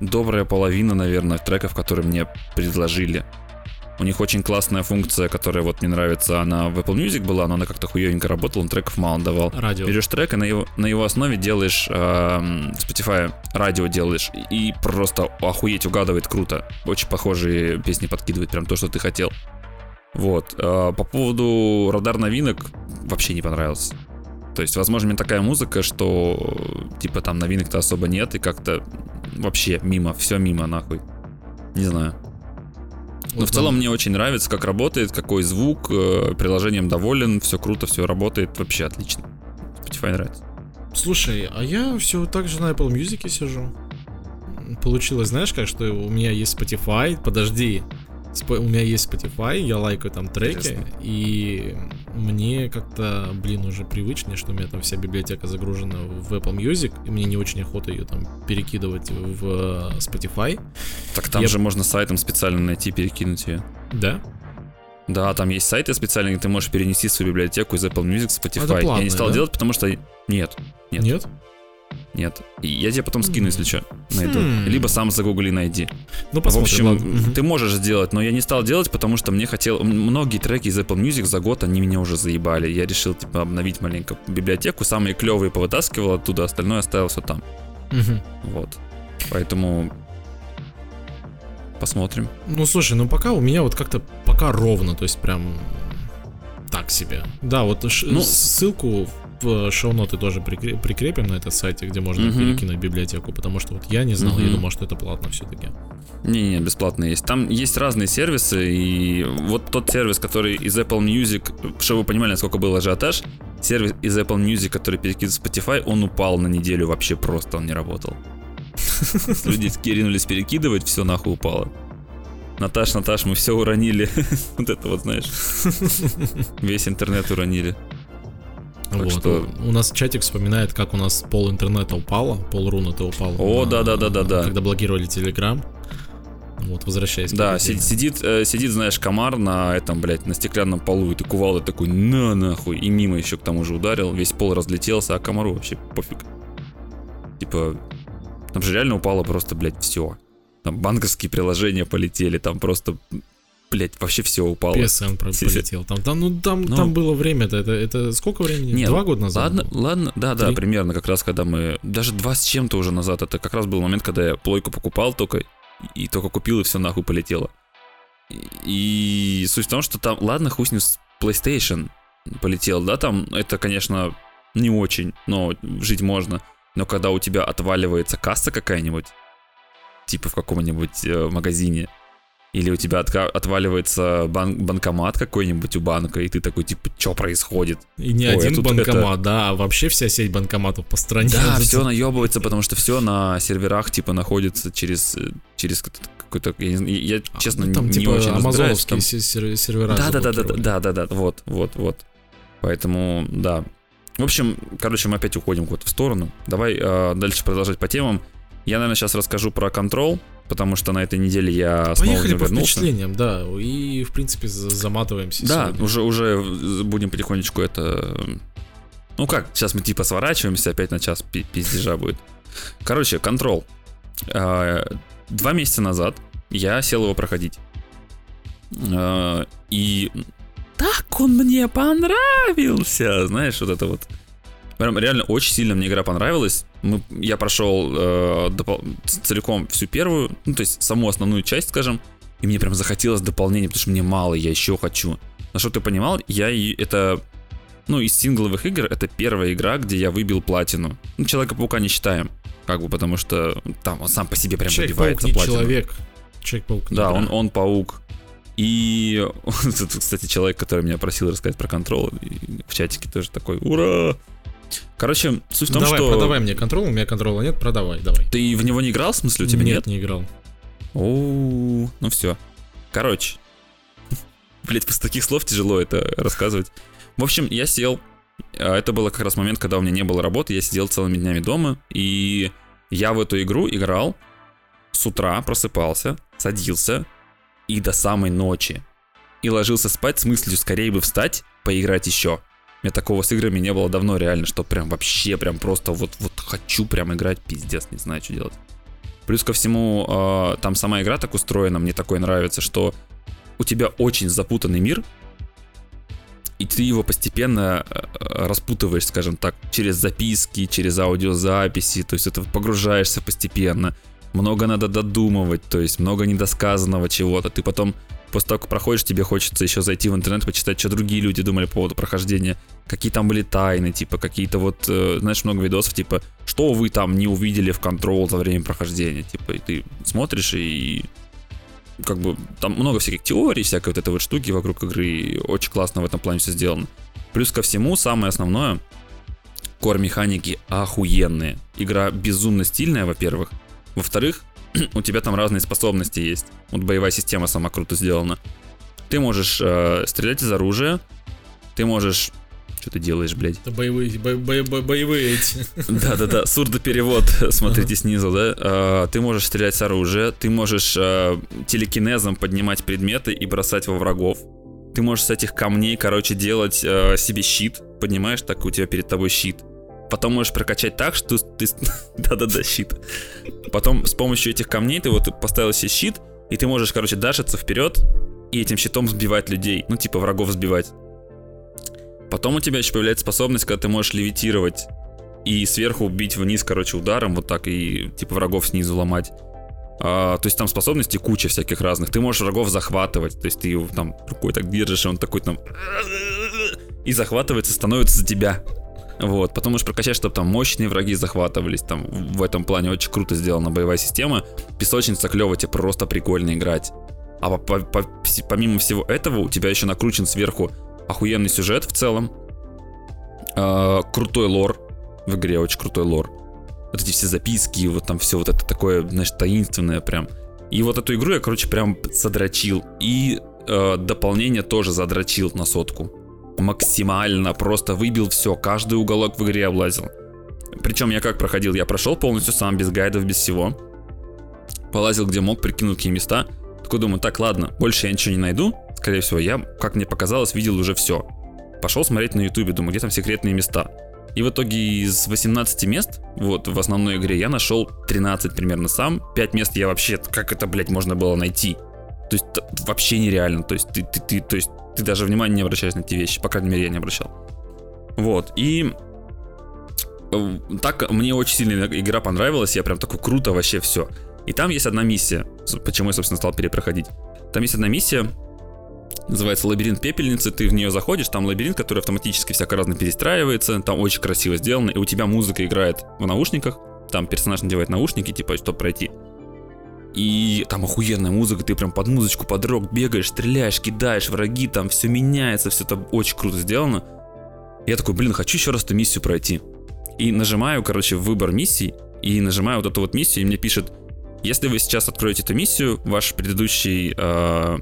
добрая половина, наверное, треков, которые мне предложили. У них очень классная функция, которая вот мне нравится. Она в Apple Music была, но она как-то хуевенько работала, он треков мало давал. Радио. Берешь трек и на его, на его основе делаешь эм, Spotify радио делаешь и просто охуеть угадывает круто. Очень похожие песни подкидывает, прям то, что ты хотел. Вот. э, по поводу радар новинок вообще не понравился. То есть, возможно, мне такая музыка, что типа там новинок-то особо нет, и как-то вообще мимо, все мимо нахуй. Не знаю. Но Вот в целом мне очень нравится, как работает, какой звук, э, приложением доволен, все круто, все работает, вообще отлично. Spotify нравится. Слушай, а я все так же на Apple Music сижу. Получилось, знаешь, как, что у меня есть Spotify, подожди, у меня есть Spotify, я лайкаю там треки, Интересно. и мне как-то, блин, уже привычнее, что у меня там вся библиотека загружена в Apple Music, и мне не очень охота ее там перекидывать в э, Spotify. Так там Я- же можно сайтом специально найти, перекинуть ее. Да? Да, там есть сайты специальные, где ты можешь перенести свою библиотеку из Apple Music в Spotify. Это я платное, не стал да? делать, потому что нет, Нет. Нет? Нет. И я тебе потом скину, если что, найду. Хм. Либо сам загугли найди. Ну, В посмотрим. общем, ладно. Ты можешь сделать, но я не стал делать, потому что мне хотел... Многие треки из Apple Music за год, они меня уже заебали. Я решил, типа, обновить маленько библиотеку. Самые клевые повытаскивал оттуда, остальное оставил все там. Мгм. Вот. Поэтому... Посмотрим. Ну, слушай, ну пока у меня вот как-то пока ровно, то есть прям так себе. Да, вот Ну, ссылку в шоу-ноты тоже прикре- прикрепим на этот сайте, где можно Мгм. перекинуть библиотеку, потому что вот я не знал, я Мгм. думал, что это платно все-таки. Не-не, бесплатно есть. Там есть разные сервисы, и вот тот сервис, который из Apple Music, чтобы вы понимали, насколько был ажиотаж, сервис из Apple Music, который перекидывает Spotify, он упал на неделю вообще просто, он не работал. Люди ринулись перекидывать, все нахуй упало. Наташ, Наташ, мы все уронили. Вот это вот, знаешь. Весь интернет уронили. Вот. что- У нас чатик вспоминает, как у нас пол интернета упало, пол руната упало. О, на- да-да-да-да-да. Когда блокировали Телеграм. Вот, возвращаясь. Да, си- сидит, э, сидит, знаешь, комар на этом, блядь, на стеклянном полу, и ты кувалдой такой, на нахуй, и мимо еще к тому же ударил, весь пол разлетелся, а комару вообще пофиг. Типа, там же реально упало просто, блядь, все. Там банковские приложения полетели, там просто, блядь, вообще все упало. PSN про- Си- полетел. Там, там, ну, там, Ну. там было время-то. Это, это сколько времени? Нет, Два года назад? Ладно, было? ладно, да, да, Три? примерно, как раз когда мы, даже два с чем-то уже назад, это как раз был момент, когда я плойку покупал только, и только купил, и все нахуй полетело. И, и суть в том, что там, ладно, хуй с ним PlayStation полетел, да, там это, конечно, не очень, но жить можно. но когда у тебя отваливается касса какая-нибудь, типа в каком-нибудь э, магазине, или у тебя отка- отваливается бан- банкомат какой-нибудь у банка, и ты такой, типа, что происходит? И не Ой, один а тут банкомат, да, а вообще вся сеть банкоматов по стране. Да, Вот все это- наебывается, потому что все на серверах, типа, находится через, э, через какой-то- я, я, А, честно, ну, там не типа очень амазоновские там- се- сер- сервера Да, да, да, да, да, да, да, вот, вот, вот. Поэтому, да. В общем, короче, мы опять уходим куда-то в сторону. Давай э, дальше продолжать по темам. Я, наверное, сейчас расскажу про контрол, потому что на этой неделе я снова Поехали по вернулся. впечатлениям, да, и, в принципе, за- заматываемся Да, сегодня. уже, уже будем потихонечку это... Ну как, сейчас мы типа сворачиваемся, опять на час пи- пиздежа будет. Короче, контрол. А, Два месяца назад я сел его проходить. А, И так он мне понравился. Знаешь, вот это вот. Прям реально очень сильно мне игра понравилась. Мы, я прошел э, допол- целиком всю первую, ну то есть саму основную часть, скажем, и мне прям захотелось дополнения, потому что мне мало, я еще хочу. Но чтобы ты понимал, я и это, ну из сингловых игр это первая игра, где я выбил платину. Ну Человека-паука не считаем, как бы, потому что там он сам по себе прям Человек-паук выбивается не платину. человек. Человек-паук Да, игра. он, он паук. И кстати, человек, который меня просил рассказать про контрол, в чатике тоже такой, ура! Короче, суть в том, давай, что продавай мне контрол, у меня контрола нет, продавай, давай. ты в него не играл, в смысле, у тебя нет? не играл. О, ну все. Короче. Блять, после таких слов тяжело это рассказывать. В общем, я сел. а, Это было как раз момент, когда у меня не было работы. Я сидел целыми днями дома. И я в эту игру играл с утра, просыпался, садился и до самой ночи. И ложился спать с мыслью скорее бы встать, поиграть еще. У меня такого с играми не было давно реально, что прям вообще прям просто вот, вот хочу прям играть, пиздец, не знаю, что делать. Плюс ко всему, э, там сама игра так устроена, мне такое нравится, что у тебя очень запутанный мир, и ты его постепенно э, э, распутываешь, скажем так, через записки, через аудиозаписи, то есть это погружаешься постепенно. Много надо додумывать, то есть много недосказанного чего-то. Ты потом, после того, как проходишь, тебе хочется еще зайти в интернет, почитать, что другие люди думали по поводу прохождения. Какие там были тайны, типа, какие-то вот, э, знаешь, много видосов, типа, что вы там не увидели в контрол за время прохождения. Типа, и ты смотришь и как бы там много всяких теорий, всякой вот этой вот штуки вокруг игры, и очень классно в этом плане все сделано. Плюс ко всему, самое основное, кор механики охуенные. Игра безумно стильная, во-первых. Во-вторых, у тебя там разные способности есть. Вот боевая система сама круто сделана. Ты можешь э, стрелять из оружия, ты можешь... Что ты делаешь, блядь? Это боевые, бо- бо- бо- боевые эти. Да-да-да, сурдоперевод, смотрите снизу, да. А, Ты можешь стрелять с оружия, ты можешь а, телекинезом поднимать предметы и бросать во врагов. Ты можешь с этих камней, короче, делать себе щит, поднимаешь, так у тебя перед тобой щит. Потом можешь прокачать так, что ты... Да-да-да, щит. Потом с помощью этих камней ты вот поставил себе щит, и ты можешь, короче, дашиться вперед и этим щитом сбивать людей. Ну, типа врагов сбивать. Потом у тебя еще появляется способность, когда ты можешь левитировать и сверху бить вниз, короче, ударом, вот так, и типа врагов снизу ломать. А, то есть там способностей куча всяких разных. Ты можешь врагов захватывать, то есть ты его там рукой так держишь, и он такой там... И захватывается, становится за тебя. Вот, потом можешь прокачать, чтобы там мощные враги захватывались. Там в этом плане очень круто сделана боевая система. Песочница клево, тебе просто прикольно играть. А по- по- по- помимо всего этого, у тебя еще накручен сверху охуенный сюжет в целом. А, крутой лор в игре, очень крутой лор. Вот эти все записки, вот там все вот это такое, знаешь, таинственное прям. И вот эту игру я, короче, прям задрочил. И э, дополнение тоже задрочил на сотку. Максимально просто выбил все, каждый уголок в игре облазил. Причем я как проходил, я прошел полностью сам, без гайдов, без всего. Полазил где мог, прикинул какие места. Такой думаю, так, ладно, больше я ничего не найду. Скорее всего, я, как мне показалось, видел уже все. Пошел смотреть на ютубе, думаю, где там секретные места. И в итоге из 18 мест, вот, в основной игре, я нашел 13 примерно сам. 5 мест я вообще, как это, блядь, можно было найти? То есть, вообще нереально. То есть, ты, ты, ты, то есть, ты даже внимания не обращаешь на эти вещи. По крайней мере, я не обращал. Вот, и э, так мне очень сильно игра понравилась, я прям такой круто вообще все. И там есть одна миссия, почему я, собственно, стал перепроходить. Там есть одна миссия, Называется лабиринт пепельницы. Ты в нее заходишь, там лабиринт, который автоматически всяко разно перестраивается. Там очень красиво сделано. И у тебя музыка играет в наушниках. Там персонаж надевает наушники, типа, чтобы пройти. И там охуенная музыка, ты прям под музычку, под рок бегаешь, стреляешь, кидаешь, враги, там все меняется, все это очень круто сделано. Я такой, блин, хочу еще раз эту миссию пройти. И нажимаю, короче, выбор миссий, и нажимаю вот эту вот миссию, и мне пишет, если вы сейчас откроете эту миссию, ваш предыдущий э,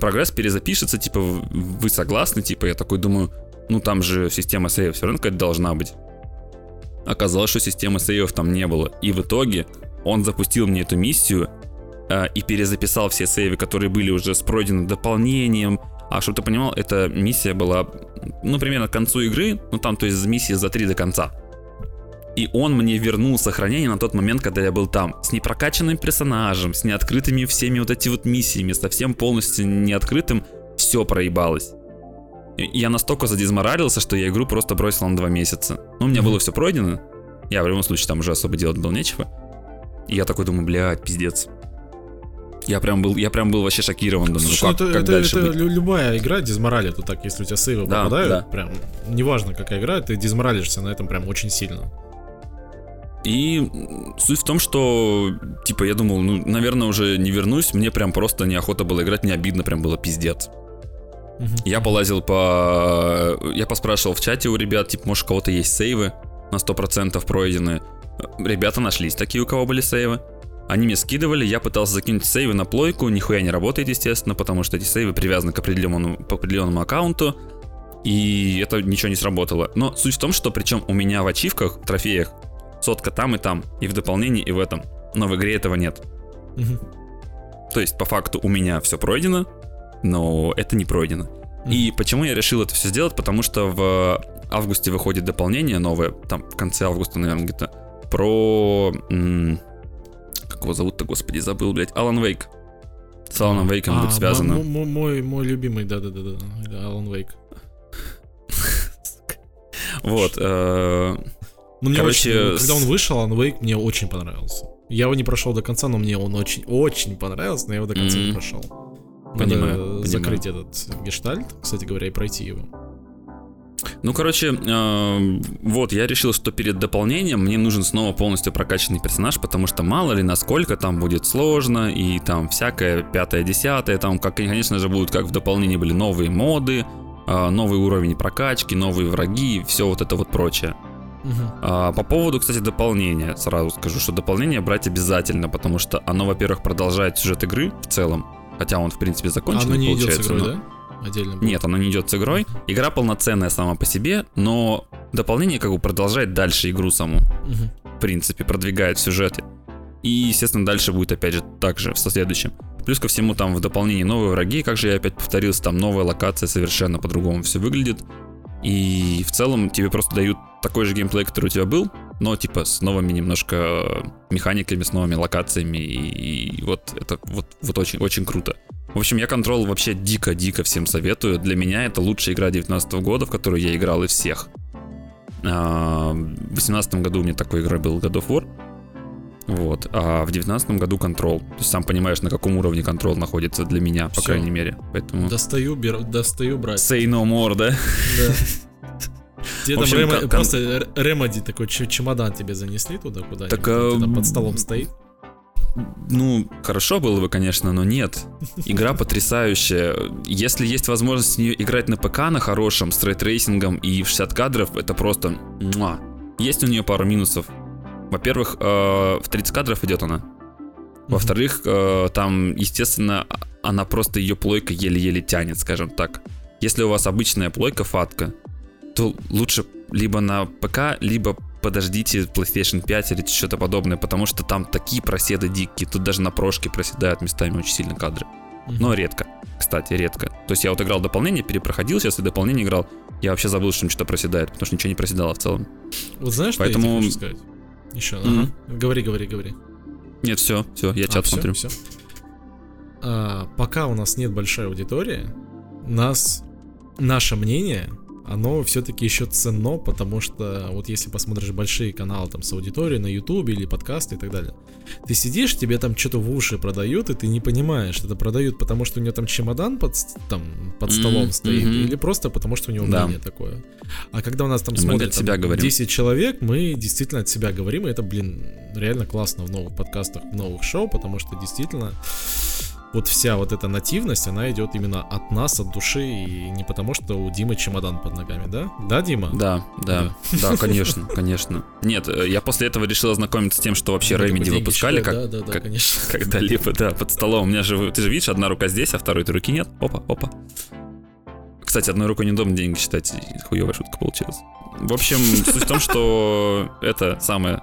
прогресс перезапишется, типа, вы согласны, типа, я такой думаю, ну там же система сейвов все равно какая-то должна быть. Оказалось, что системы сейвов там не было. И в итоге он запустил мне эту миссию э, и перезаписал все сейвы, которые были уже с пройденным дополнением. А чтобы ты понимал, эта миссия была, ну, примерно к концу игры, ну, там, то есть миссии за три до конца. И он мне вернул сохранение на тот момент, когда я был там. С непрокачанным персонажем, с неоткрытыми всеми вот эти вот миссиями, совсем полностью неоткрытым, все проебалось. Я настолько задизморалился, что я игру просто бросил на два месяца. Ну, у меня было все пройдено. Я в любом случае там уже особо делать было нечего. И я такой думаю, блядь, пиздец. Я прям был, я прям был вообще шокирован, думаю, ну Слушай, как, это, как это- дальше это быть? лю- любая игра дизмораль, это так, если у тебя сейвы Да, попадают, да. прям, неважно какая игра, ты дизморалишься на этом прям очень сильно. И суть в том, что, типа, я думал, ну, наверное, уже не вернусь, мне прям просто неохота было играть, мне обидно прям было пиздец. Я полазил по... Я поспрашивал в чате у ребят, типа, может, у кого-то есть сейвы на 100% пройденные. Ребята нашлись такие, у кого были сейвы. Они мне скидывали, я пытался закинуть сейвы на плойку, нихуя не работает, естественно, потому что эти сейвы привязаны к определенному, к определенному аккаунту, и это ничего не сработало. Но суть в том, что причем у меня в ачивках, в трофеях, сотка там и там, и в дополнении, и в этом. Но в игре этого нет. Мгм. То есть, по факту, у меня все пройдено, но это не пройдено. И почему я решил это все сделать? Потому что в августе выходит дополнение новое, там в конце августа, наверное, где-то, про... м, как его зовут-то, господи, забыл, блядь, Алан Вейк. С Аланом Вейком А, будет связано. мо- мо- Мой, мой любимый, да-да-да, Алан Вейк. Вот. э, Ну, мне Короче, очень- когда он вышел, Alan Wake мне очень понравился. Я его не прошел до конца, но мне он очень, очень понравился, но я его до конца не Мгм. прошел. Понимаю, Надо понимаю. закрыть этот гештальт, кстати говоря, и пройти его. Ну, короче, э, вот, я решил, что перед дополнением мне нужен снова полностью прокачанный персонаж, потому что мало ли насколько там будет сложно, и там всякое пятое, десятое, там, как, конечно же, будут, как в дополнении были новые моды, э, новый уровень прокачки, новые враги, все вот это вот прочее. Мгм. А, по поводу, кстати, дополнения, сразу скажу, что дополнение брать обязательно, потому что оно, во-первых, продолжает сюжет игры в целом, хотя он, в принципе, А закончен, оно не идет с получается, игрой, но- да? Отдельно. будет? нет, оно не идет с игрой. Игра полноценная сама по себе, но дополнение как бы продолжает дальше игру саму. Мгм. В принципе, продвигает в сюжете. И, естественно, дальше будет опять же так же, в следующем. Плюс ко всему там в дополнении новые враги, как же я опять повторился, там новая локация совершенно по-другому все выглядит. И в целом тебе просто дают такой же геймплей, который у тебя был, но типа с новыми немножко э, механиками, с новыми локациями. И, и вот это вот, вот очень, очень круто. В общем, я контрол вообще дико-дико всем советую. Для меня это лучшая игра 2019 года, в которую я играл из всех. А, В 2018 году у меня такой игрой был God of War. Вот. А в 2019 году Control. То есть сам понимаешь, на каком уровне Control находится для меня, по Всё. крайней мере. Поэтому... Достаю, беру, достаю брать. Say no more, да? Да. Тебе там просто Remedy такой чемодан тебе занесли туда куда-нибудь, Так, а, под столом стоит. Ну, хорошо было бы, конечно, но нет. Игра потрясающая. Если есть возможность в нее играть на ПК на хорошем, с ray tracing ом и в 60 кадров, это просто... муа. Есть у нее пару минусов. Во-первых, э, в 30 кадров идет она. Во-вторых, э, там, естественно, а- она просто ее плойка еле-еле тянет, скажем так. Если у вас обычная плойка фатка, то лучше либо на ПК, либо подождите PlayStation 5 или что-то подобное, потому что там такие проседы дикие. Тут даже на прошке проседают местами очень сильно кадры. Но редко. Кстати, редко. То есть я вот играл дополнение, перепроходил сейчас и дополнение играл. Я вообще забыл, что что-то проседает, потому что ничего не проседало в целом. Вот знаешь, что Поэтому- я тебе хочу сказать? Еще, Мгм. ага. Говори, говори, говори. Нет, все, все, я А, чат всё, смотрю. всё. А, пока у нас нет большой аудитории, нас наше мнение оно все-таки еще ценно, потому что вот если посмотришь большие каналы там с аудиторией на ютубе или подкасты и так далее, ты сидишь, тебе там что-то в уши продают, и ты не понимаешь, это продают потому, что у него там чемодан под, там, под столом Мгм, стоит, или просто потому, что у него Да. мнение такое. А когда у нас там Мы смотрят от себя говорим. 10 человек, мы действительно от себя говорим, и это, блин, реально классно в новых подкастах, в новых шоу, потому что действительно вот вся вот эта нативность, она идет именно от нас, от души, и не потому, что у Димы чемодан под ногами, да? Да, Дима? Да, да, да, конечно, конечно. Нет, э, я после этого решил ознакомиться с тем, что вообще Ну, Ремеди выпускали, как, Да, да, да, как- когда-либо, да, под столом. У меня же, ты же видишь, одна рука здесь, а второй руки нет. Опа, опа. Кстати, одной рукой неудобно деньги считать, хуевая шутка получилась. В общем, суть в том, что это самое...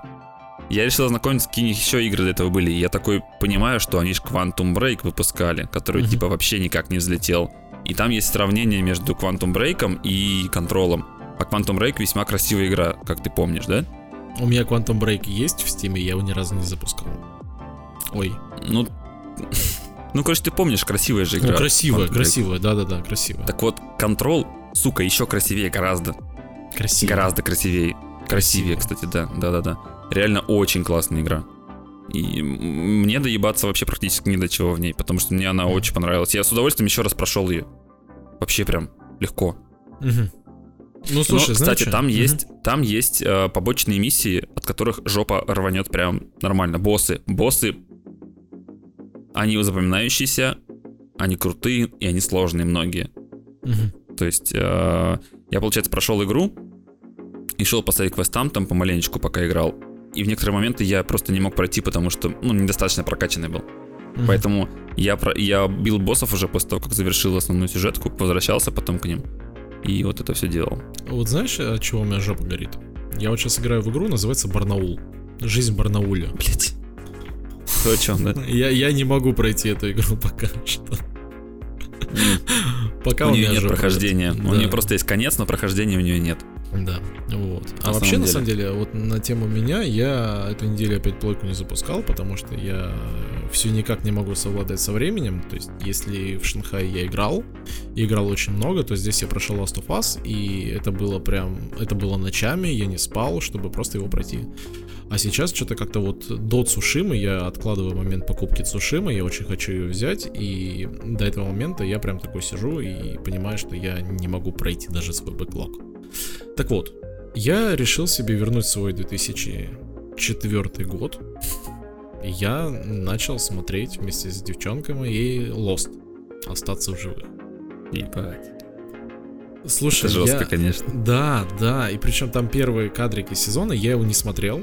Я решил ознакомиться, какие еще игры для этого были. И я такой понимаю, что они же Quantum Break выпускали, который Мгм. типа вообще никак не взлетел. И там есть сравнение между Quantum Break и Контролом. А Quantum Break весьма красивая игра, как ты помнишь, да? У меня Quantum Break есть в стиме, я его ни разу не запускал. Ой. Ну, ну, короче, ты помнишь, красивая же игра. Ну, красивая, красивая, да-да-да, красивая. Так вот, Control, сука, еще красивее гораздо. красивая. Гораздо красивее. Красивее, кстати, да, да-да-да. Реально очень классная игра. И мне доебаться вообще практически ни до чего в ней, потому что мне она очень понравилась. Я с удовольствием еще раз прошел ее. Вообще прям легко. Мгм. Ну, слушай, Но, знаешь кстати, что? там Мгм. есть, там есть э, побочные миссии, от которых жопа рванет прям нормально. Боссы. Боссы, они запоминающиеся, они крутые и они сложные многие. Мгм. То есть э, я, получается, прошел игру и шел поставить квестам там помаленечку, пока играл. И в некоторые моменты я просто не мог пройти, потому что, ну, недостаточно прокачанный был. Мгм. Поэтому я, про- я бил боссов уже после того, как завершил основную сюжетку, возвращался потом к ним. И вот это все делал. Вот знаешь, от чего у меня жопа горит? Я вот сейчас играю в игру, называется Барнаул. Жизнь в Барнауле. Блять. То о чем, да? Я, я не могу пройти эту игру пока что. Пока У у нее нет прохождения. горит. У Да. нее просто есть конец, но прохождения у нее нет. Да, вот. А На вообще, самом на деле. самом деле, вот на тему меня, я эту неделю опять плойку не запускал, потому что я все никак не могу совладать со временем. То есть, если в Шанхае я играл, и играл очень много, то здесь я прошел Last of Us, и это было прям, это было ночами, я не спал, чтобы просто его пройти. А сейчас что-то как-то вот до Цушимы я откладываю момент покупки Цушимы, я очень хочу ее взять, и до этого момента я прям такой сижу и понимаю, что я не могу пройти даже свой бэклог. Так вот, я решил себе вернуть свой 2004 год. Я начал смотреть вместе с девчонками и Lost. Остаться в живых. Ебать. Слушай, Это жестко, я- конечно. Да, да, и причем там первые кадрики сезона, я его не смотрел.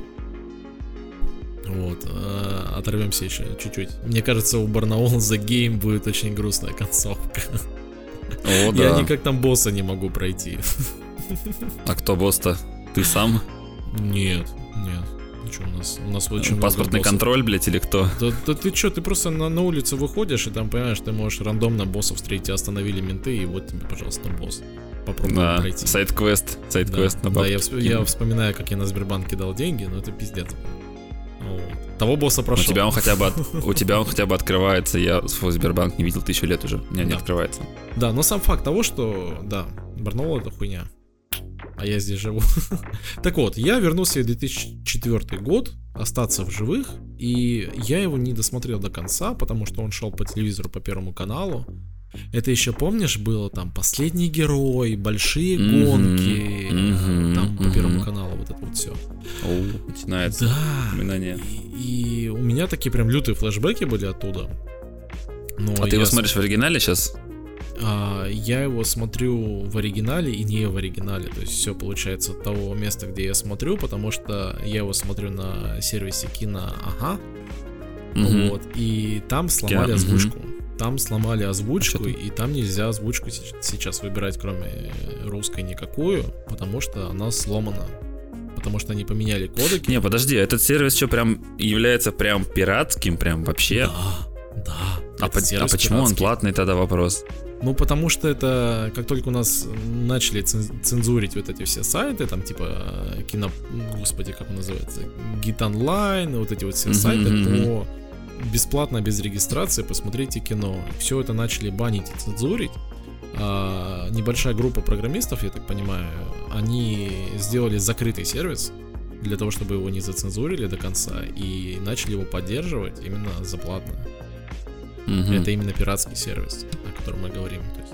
Вот, э, оторвемся еще чуть-чуть. Мне кажется, у Барнаул The Game будет очень грустная концовка. О, Я да. никак там босса не могу пройти. А кто босс-то? Ты сам? Нет, нет. Что, у нас, у нас очень Паспортный контроль, блядь, или кто? Да, да ты что, ты просто на, на улицу выходишь, и там, понимаешь, ты можешь рандомно боссов встретить, остановили менты, и вот тебе, пожалуйста, босс. Попробуй Да, пройти. сайт-квест, Да, сайт-квест на да, я, бабки. всп- я вспоминаю, как я на Сбербанк кидал деньги, но это пиздец. Вот. Того босса У прошел. тебя он хотя бы от- у тебя он хотя бы открывается. Я свой Сбербанк не видел тысячу лет уже. У меня не Да. открывается. Да, но сам факт того, что, да, Барнаул это хуйня. А я здесь живу. так вот, я вернулся в 2004 год, остаться в живых, и я его не досмотрел до конца, потому что он шел по телевизору по первому каналу. Это еще помнишь, было там последний герой, большие гонки, там по первому каналу вот это вот все. Оу, начинается Да. воспоминание. И, и у меня такие прям лютые флешбеки были оттуда. Но А ты его смотришь в оригинале сейчас? А, я его смотрю в оригинале и не в оригинале. То есть все получается от того места, где я смотрю, потому что я его смотрю на сервисе кино Ага. Вот. И там сломали мгм. озвучку. Там сломали озвучку, А и там нельзя озвучку сейчас выбирать, кроме русской, никакую, потому что она сломана. Потому что они поменяли кодеки. Не, подожди, этот сервис что, прям является прям пиратским, прям вообще? Да, да. А, по- а почему он пиратский. платный тогда вопрос? Ну, потому что это, как только у нас начали цен- цензурить вот эти все сайты, там типа э, кино, господи, как он называется, Git Online, вот эти вот все сайты, мгм. то бесплатно, без регистрации посмотрите кино. Все это начали банить и цензурить. а, небольшая группа программистов, я так понимаю, они сделали закрытый сервис для того, чтобы его не зацензурили до конца и начали его поддерживать именно за Мгм. Это именно пиратский сервис, о котором мы говорим. То есть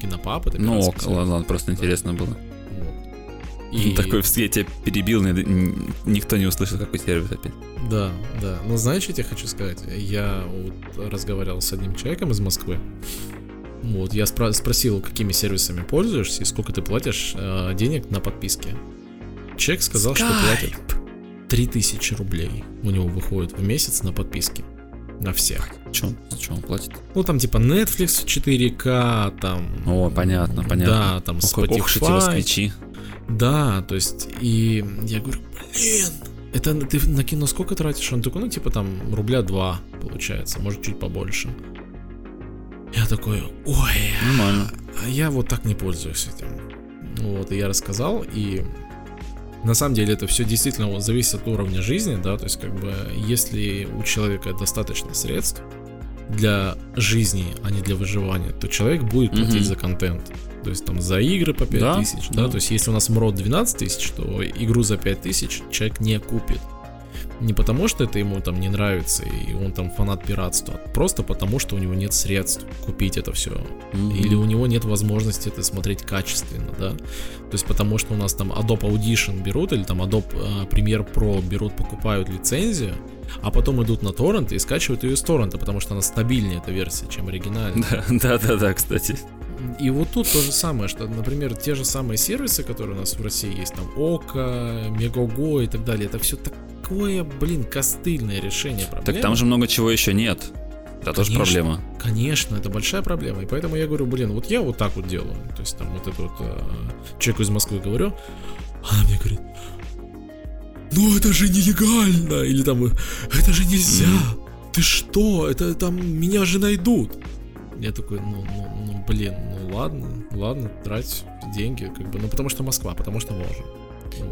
Кинопап это Ну, ок, сервис. ладно, просто интересно было. Вот. И такой, я тебя перебил, ни- ни- никто не услышал, какой сервис опять. Да, да. Но знаешь, что я тебе хочу сказать? Я вот разговаривал с одним человеком из Москвы. Вот, я спра- спросил, какими сервисами пользуешься и сколько ты платишь э, денег на подписке. Человек сказал, что платит 3000 рублей у него выходит в месяц на подписке. На всех. Че, что он платит? Ну, там типа Netflix в 4К, там... О, понятно, понятно. Да, там Ох, ох уж эти Spotify. москвичи. Да, то есть, и я говорю, блин, это ты на кино сколько тратишь? Он такой, ну, типа там рубля два получается, может чуть побольше. Я такой, ой, Нормально. а я вот так не пользуюсь этим. Вот, и я рассказал, и на самом деле это все действительно вот зависит от уровня жизни, да, то есть как бы если у человека достаточно средств для жизни, а не для выживания, то человек будет платить Мгм. за контент. То есть там за игры по 5000, да, Да, да. то есть если у нас МРОД 12 тысяч, то игру за 5000 человек не купит. Не потому, что это ему там не нравится, и он там фанат пиратства, а просто потому, что у него нет средств купить это все. Мгм. Или у него нет возможности это смотреть качественно, да. То есть потому что у нас там Adobe Audition берут, или там Adobe э, Premiere Pro берут, покупают лицензию, а потом идут на торрент и скачивают ее из торрента, потому что она стабильнее, эта версия, чем оригинальная. Да, да, да, кстати. И вот тут то же самое, что, например, те же самые сервисы, которые у нас в России есть, там Ока, Мегого и так далее, это все такое, блин, костыльное решение проблемы. Так там же много чего еще нет. Это тоже Конечно. проблема. Конечно, это большая проблема. И поэтому я говорю, блин, вот я вот так вот делаю. То есть там вот это вот э, человеку из Москвы говорю, она мне говорит, ну это же нелегально. Или там, это же нельзя. Ты что? Это там меня же найдут. Я такой, ну, ну, ну, блин, ну ладно, ладно, трать деньги, как бы, ну потому что Москва, потому что можем.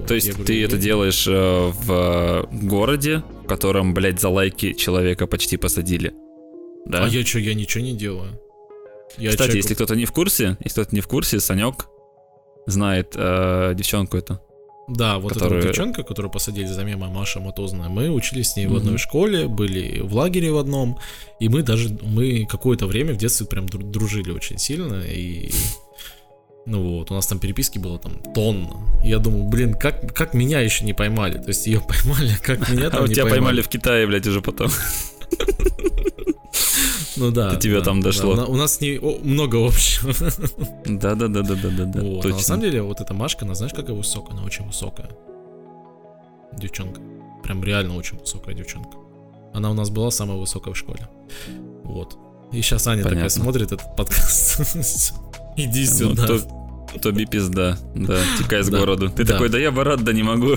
То есть я говорю, ты это «Ну, делаешь э, в э, городе, в котором, блядь, за лайки человека почти посадили. Да? А я что, я ничего не делаю. Я Кстати, человеку- если кто-то не в курсе, если кто-то не в курсе, Санек знает э, девчонку эту. Да, вот эта которую- вот девчонка, которую посадили за мема Маша Мотозная, мы учились с ней в Мгм. одной школе, были в лагере в одном, и мы даже, мы какое-то время в детстве прям дру- дружили очень сильно, и ну вот, у нас там переписки было там тонна. Я думаю, блин, как, как меня еще не поймали? То есть ее поймали, как меня А там вот не тебя поймали. поймали в Китае, блядь, уже потом. Ну да. До тебя да, там да. дошло. У на- У нас с ней о, много общего. Да-да-да-да-да-да. Вот, а на самом деле, вот эта Машка, она знаешь, какая высокая? Она очень высокая. Девчонка. Прям реально очень высокая девчонка. Она у нас была самая высокая в школе. Вот. И сейчас Аня такая Понятно. смотрит этот подкаст. Иди Ну, сюда. То- Тоби пизда, да, текай с Да, городу. Ты да. такой, да я в Арат, да не могу.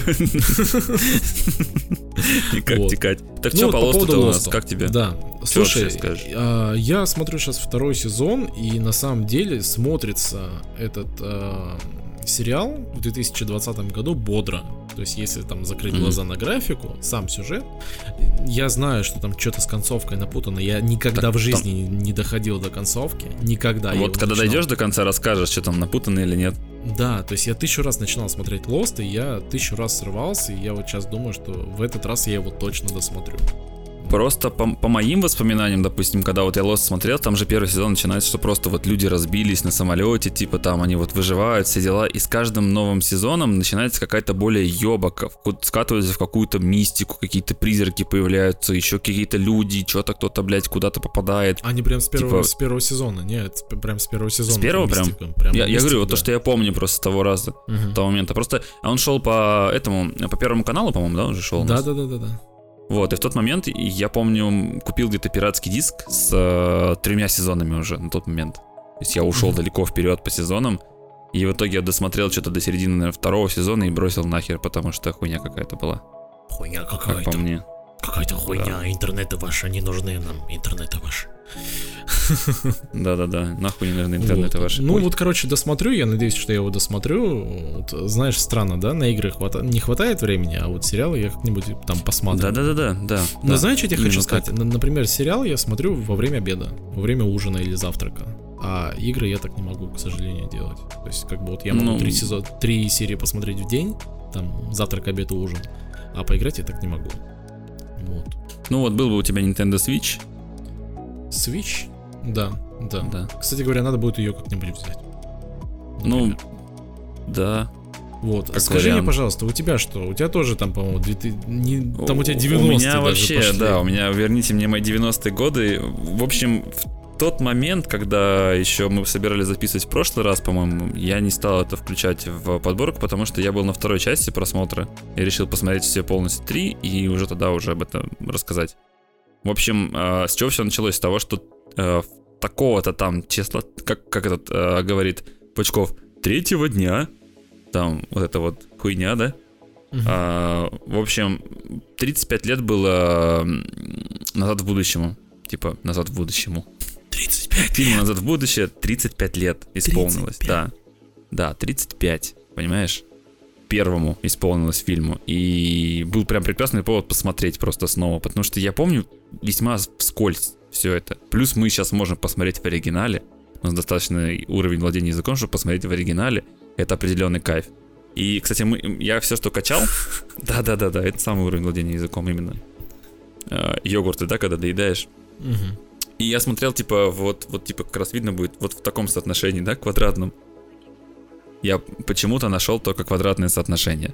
И как Вот. текать. Так Ну что вот по лосту у нас, как тебе? Да. Слушай, скажешь? а, я смотрю сейчас второй сезон, и на самом деле смотрится этот а, сериал в 2020 году бодро. То есть, если там закрыть Мгм. глаза на графику, сам сюжет, я знаю, что там что-то с концовкой напутано. Я никогда Так, в жизни не- не доходил до концовки. Никогда. Вот когда начинал. дойдешь до конца, расскажешь, что там напутано или нет. Да, то есть я тысячу раз начинал смотреть Lost, и я тысячу раз срывался, и я вот сейчас думаю, что в этот раз я его точно досмотрю. Просто по, по моим воспоминаниям, допустим, когда вот я Lost смотрел, там же первый сезон начинается, что просто вот люди разбились на самолете, типа там они вот выживают, все дела, и с каждым новым сезоном начинается какая-то более ёбака, скатывается в какую-то мистику, какие-то призраки появляются, еще какие-то люди, что-то кто-то, блядь, куда-то попадает. Они прям с первого, Типа- с первого сезона, нет, прям с первого сезона. С первого прям? мистика, прям Я, я мистика, говорю, вот да. то, что я помню просто с того раза, Мгм. того момента. Просто он шел по этому, по первому каналу, по-моему, да, уже шел? у нас? Да, да, да, да, да. Вот, и в тот момент, я помню, купил где-то пиратский диск с э, тремя сезонами уже на тот момент. То есть я ушел Мгм. далеко вперед по сезонам, и в итоге я досмотрел что-то до середины наверное, второго сезона и бросил нахер, потому что хуйня какая-то была, Хуйня как по какая-то. мне. Какая-то хуйня. Интернеты ваши, они нужны нам. Интернеты ваши. Да-да-да, нахуй не нужны интернеты Вот. ваши. Ну Ой. вот, короче, досмотрю, я надеюсь, что я его досмотрю. Вот, знаешь, странно, да, на игры хвата- не хватает времени, а вот сериалы я как-нибудь там посмотрю. Да-да-да-да, да. Но да. знаешь, что я тебе хочу сказать? так. Например, сериал я смотрю во время обеда, во время ужина или завтрака. А игры я так не могу, к сожалению, делать. То есть, как бы вот я могу Ну. три, сезон, три серии посмотреть в день, там, завтрак, обед и ужин. А поиграть я так не могу. Вот. Ну вот, был бы у тебя Nintendo Switch, Switch? Да, да. да. Кстати говоря, надо будет ее как-нибудь взять. Ну, Например. да. Вот. как Скажи мне, вариант. пожалуйста, у тебя что? У тебя тоже там, по-моему, 2000 не- там у тебя 90 У меня даже вообще, пошли. да, у меня, верните мне мои 90-е годы. В общем, в тот момент, когда еще мы собирались записывать в прошлый раз, по-моему, я не стал это включать в подборку, потому что я был на второй части просмотра. Я решил посмотреть все полностью три и уже тогда уже об этом рассказать. В общем, э, с чего все началось? С того, что э, такого-то там числа, как, как этот э, говорит Пучков, третьего дня, там вот эта вот хуйня, да? Мгм. А, в общем, 35 лет было назад в будущему. Типа, назад в будущему. 35 Фильму назад в будущее 35 лет исполнилось. 35. Да. Да, 35. Понимаешь? Первому исполнилось фильму. И был прям прекрасный повод посмотреть просто снова. Потому что я помню весьма вскользь все это. Плюс мы сейчас можем посмотреть в оригинале. У нас достаточный уровень владения языком, чтобы посмотреть в оригинале. Это определенный кайф. И, кстати, мы, я все, что качал, да-да-да-да, это самый уровень владения языком именно. Э, Йогурты, да, когда доедаешь. И я смотрел, типа, вот, вот, типа, как раз видно будет, вот в таком соотношении, да, квадратном. Я почему-то нашел только квадратное соотношение.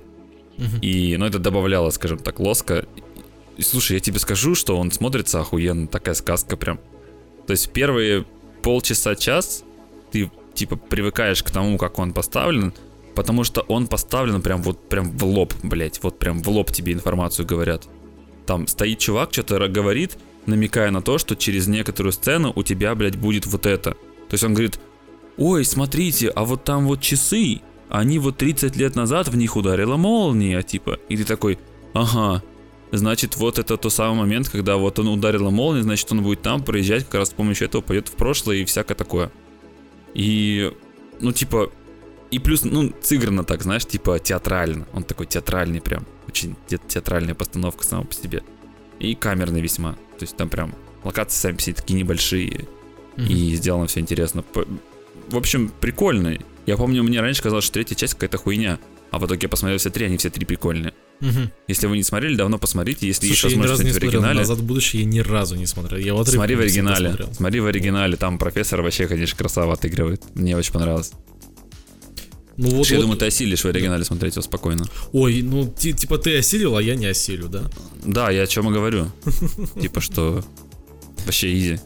И, ну, это добавляло, скажем так, лоска. Слушай, я тебе скажу, что он смотрится охуенно, такая сказка прям. То есть первые полчаса, час ты, типа, привыкаешь к тому, как он поставлен, потому что он поставлен прям вот прям в лоб, блять, вот прям в лоб тебе информацию говорят. Там стоит чувак, что-то говорит, намекая на то, что через некоторую сцену у тебя, блядь, будет вот это. То есть он говорит, ой, смотрите, а вот там вот часы, они вот 30 лет назад в них ударила молния, типа. И ты такой, ага, значит, вот это тот самый момент, когда вот он ударила молния, значит, он будет там проезжать, как раз с помощью этого пойдет в прошлое и всякое такое. И, ну, типа, и плюс, ну, сыграно так, знаешь, типа театрально. Он такой театральный прям. Очень те- театральная постановка сама по себе. И камерный весьма. То есть там прям локации сами по себе такие небольшие. Мгм. И сделано все интересно. В общем, прикольно. Я помню, мне раньше казалось, что третья часть какая-то хуйня. А в итоге я посмотрел все три, они все три прикольные. Мгм. Если вы не смотрели, давно посмотрите. Если есть Слушай, я ни возможность разу не в оригинале, «Назад в будущее», я ни разу не смотрел. Я вот смотри в оригинале. Смотри в оригинале. Там профессор вообще, конечно, красава отыгрывает. Мне очень понравилось. Ну вот, я вот- думаю, ты осилишь в оригинале смотреть его спокойно. Ой, ну ти- типа ты осилил, а я не осилю, да? Да, я о чем и говорю. Типа, что вообще изи,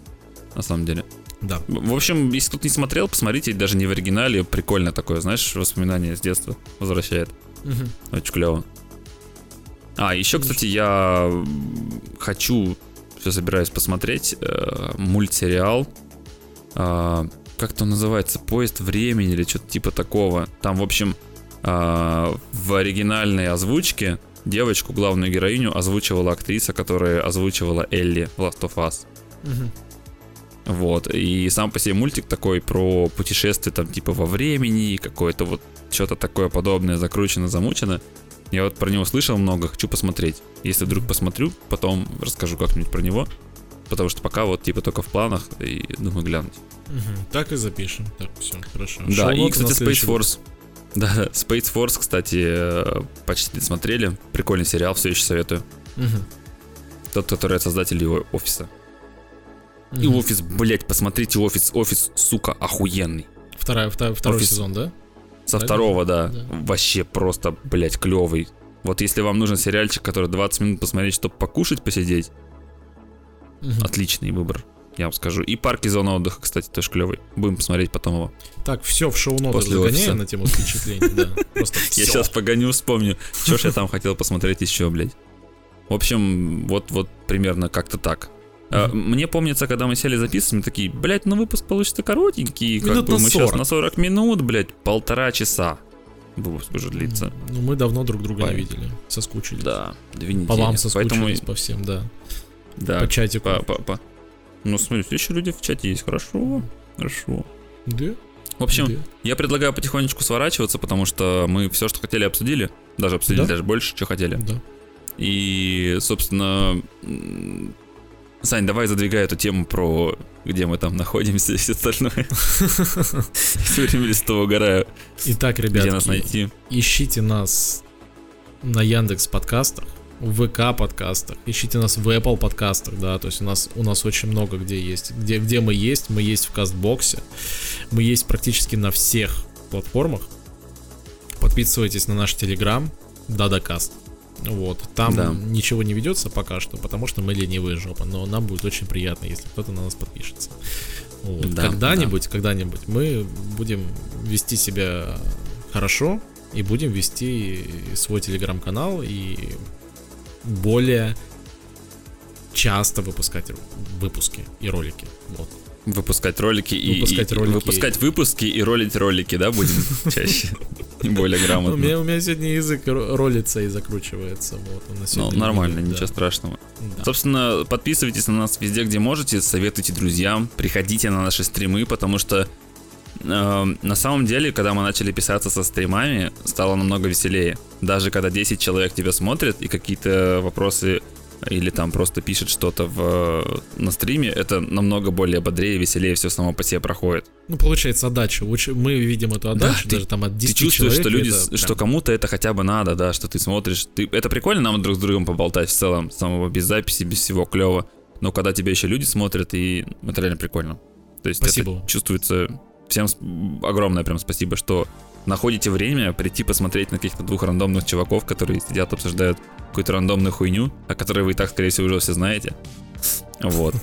на самом деле. Да. В общем, если кто-то не смотрел, посмотрите, даже не в оригинале. Прикольно такое, знаешь, воспоминания с детства возвращает. Мгм. Очень клево. А, еще, кстати, я хочу, все собираюсь посмотреть, э, мультсериал. А, как то называется? Поезд времени или что-то типа такого. Там, в общем, а, в оригинальной озвучке девочку, главную героиню, озвучивала актриса, которая озвучивала Элли в Last of Us. Мгм. Вот. И сам по себе мультик такой про путешествие там типа во времени, какое-то вот что-то такое подобное, закручено, замучено. Я вот про него слышал много, хочу посмотреть. Если вдруг посмотрю, потом расскажу как-нибудь про него. Потому что пока вот типа только в планах и думаю глянуть. Мгм. Так и запишем. Так, все, хорошо. Да, Шоу-ноты и, кстати, Space Force. Да, Space Force, кстати, э, почти смотрели. Прикольный сериал, все еще советую. Мгм. Тот, который от создателей его офиса. И офис, блять, посмотрите офис, офис, сука, охуенный. Вторая, вторая, второй Офис. сезон, да? Со Да, второго, да. да. Вообще просто, блядь, клевый. Вот если вам нужен сериальчик, который 20 минут посмотреть, чтобы покушать, посидеть, Мгм. отличный выбор, я вам скажу. И парки зона отдыха, кстати, тоже клевый. Будем посмотреть потом его. Так, все в шоу-ноты После загоняем на тему впечатлений, да. Я сейчас погоню, вспомню, что ж я там хотел посмотреть еще, блядь. В общем, вот, вот примерно как-то так. А, Мне помнится, когда мы сели записывать, мы такие, блядь, ну выпуск получится коротенький, как Минут бы мы сейчас 40. на 40 минут, блядь, полтора часа выпуск уже длится. Ну, мы давно друг друга не Память. видели. Соскучились. Да, две недели. По вам Поэтому, соскучились, по всем, да. да, По чатику. по, по, по- Ну, смотри, еще люди в чате есть. Хорошо, хорошо. Да? В общем, Да. я предлагаю потихонечку сворачиваться, потому что мы все, что хотели, обсудили. Даже обсудили Да. даже больше, что хотели. Да. И, собственно, Сань, давай задвигай эту тему про где мы там находимся и все остальное. Все время с того угораю, Итак, где ребята, нас найти. ищите нас на Яндекс подкастах, в ВК подкастах, ищите нас в Apple подкастах, да, то есть у нас у нас очень много где есть, где где мы есть, мы есть в Кастбоксе, мы есть практически на всех платформах. Подписывайтесь на наш Телеграм, Дадакаст. Вот, там Да. ничего не ведется пока что, потому что мы ленивые жопа, но нам будет очень приятно, если кто-то на нас подпишется. Вот. Да, когда-нибудь, когда-нибудь мы будем вести себя хорошо и будем вести свой телеграм-канал и более часто выпускать выпуски и ролики. Вот. Выпускать ролики и, Выпускать и- ролики. выпускать выпуски и ролить ролики, да, будем чаще и более У грамотно. меня, у меня сегодня язык ро- ролится и закручивается. Вот, он на Ну, нормально, не- ничего да. страшного. Да. Собственно, подписывайтесь на нас везде, где можете, советуйте друзьям, приходите на наши стримы, потому что э, на самом деле, когда мы начали писаться со стримами, стало намного веселее. Даже когда 10 человек тебя смотрят и какие-то вопросы или там просто пишет что-то в, на стриме, это намного более бодрее, веселее все само по себе проходит. Ну, получается, отдача. Уч- Мы видим эту отдачу, ты- даже там от 10 Ты чувствуешь, человек, что люди, это что прям- кому-то это хотя бы надо, да, что ты смотришь. Ты, это прикольно нам друг с другом поболтать в целом, самого без записи, без всего клево. Но когда тебя еще люди смотрят, и это реально прикольно. То есть Спасибо это чувствуется. Всем огромное прям спасибо, что находите время прийти посмотреть на каких-то двух рандомных чуваков, которые сидят, обсуждают какую-то рандомную хуйню, о которой вы и так, скорее всего, уже все знаете. Вот.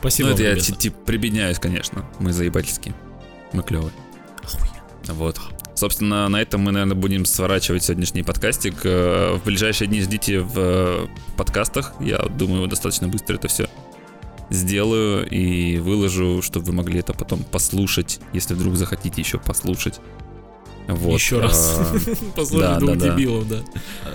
Спасибо ну, это я типа прибедняюсь, конечно. Мы заебательские. Мы клевые. Вот. Собственно, на этом мы, наверное, будем сворачивать сегодняшний подкастик. Э, В ближайшие дни ждите в э, подкастах. Я думаю, достаточно быстро это все сделаю и выложу, чтобы вы могли это потом послушать, если вдруг захотите еще послушать. Вот. Еще раз. А, Послушай да, двух да, дебилов, да.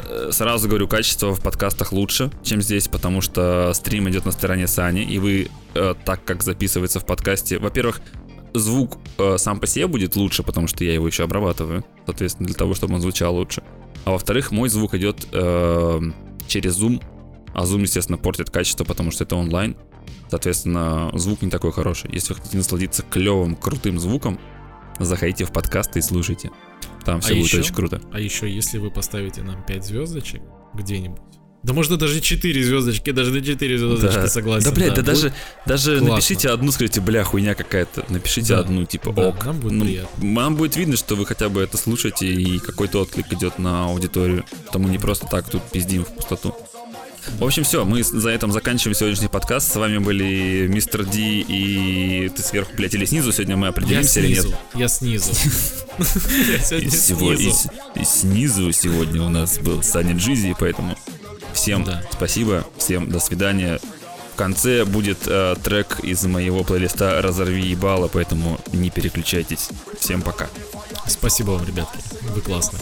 Э, Сразу говорю, качество в подкастах лучше, чем здесь, потому что стрим идет на стороне Сани, и вы, э, так как записывается в подкасте, во-первых, звук э, сам по себе будет лучше, потому что я его еще обрабатываю, соответственно, для того, чтобы он звучал лучше. А во-вторых, мой звук идет э, через Zoom, а Zoom, естественно, портит качество, потому что это онлайн. Соответственно, звук не такой хороший. Если вы хотите насладиться клевым, крутым звуком, заходите в подкасты и слушайте. Там все А будет еще? очень круто. А еще, если вы поставите нам 5 звездочек где-нибудь, да можно даже 4 звездочки, даже на 4 звездочки согласен. Да, блядь, да, будет- даже, даже классно. напишите одну, скажите, бля, хуйня какая-то. Напишите Да. одну, типа, Да, ок. нам будет Ну, приятно. Нам будет видно, что вы хотя бы это слушаете, и какой-то отклик идет на аудиторию. То мы не просто так тут пиздим в пустоту. В общем, все, мы за этим заканчиваем сегодняшний подкаст. С вами были Мистер Ди и ты сверху, блядь, или снизу. Сегодня мы Я определимся или нет. я снизу. И, снизу. сегодня у нас был Саня Джизи, поэтому всем спасибо, всем до свидания. В конце будет э, трек из моего плейлиста «Разорви ебало», поэтому не переключайтесь. Всем пока. Спасибо вам, ребятки. Вы классные.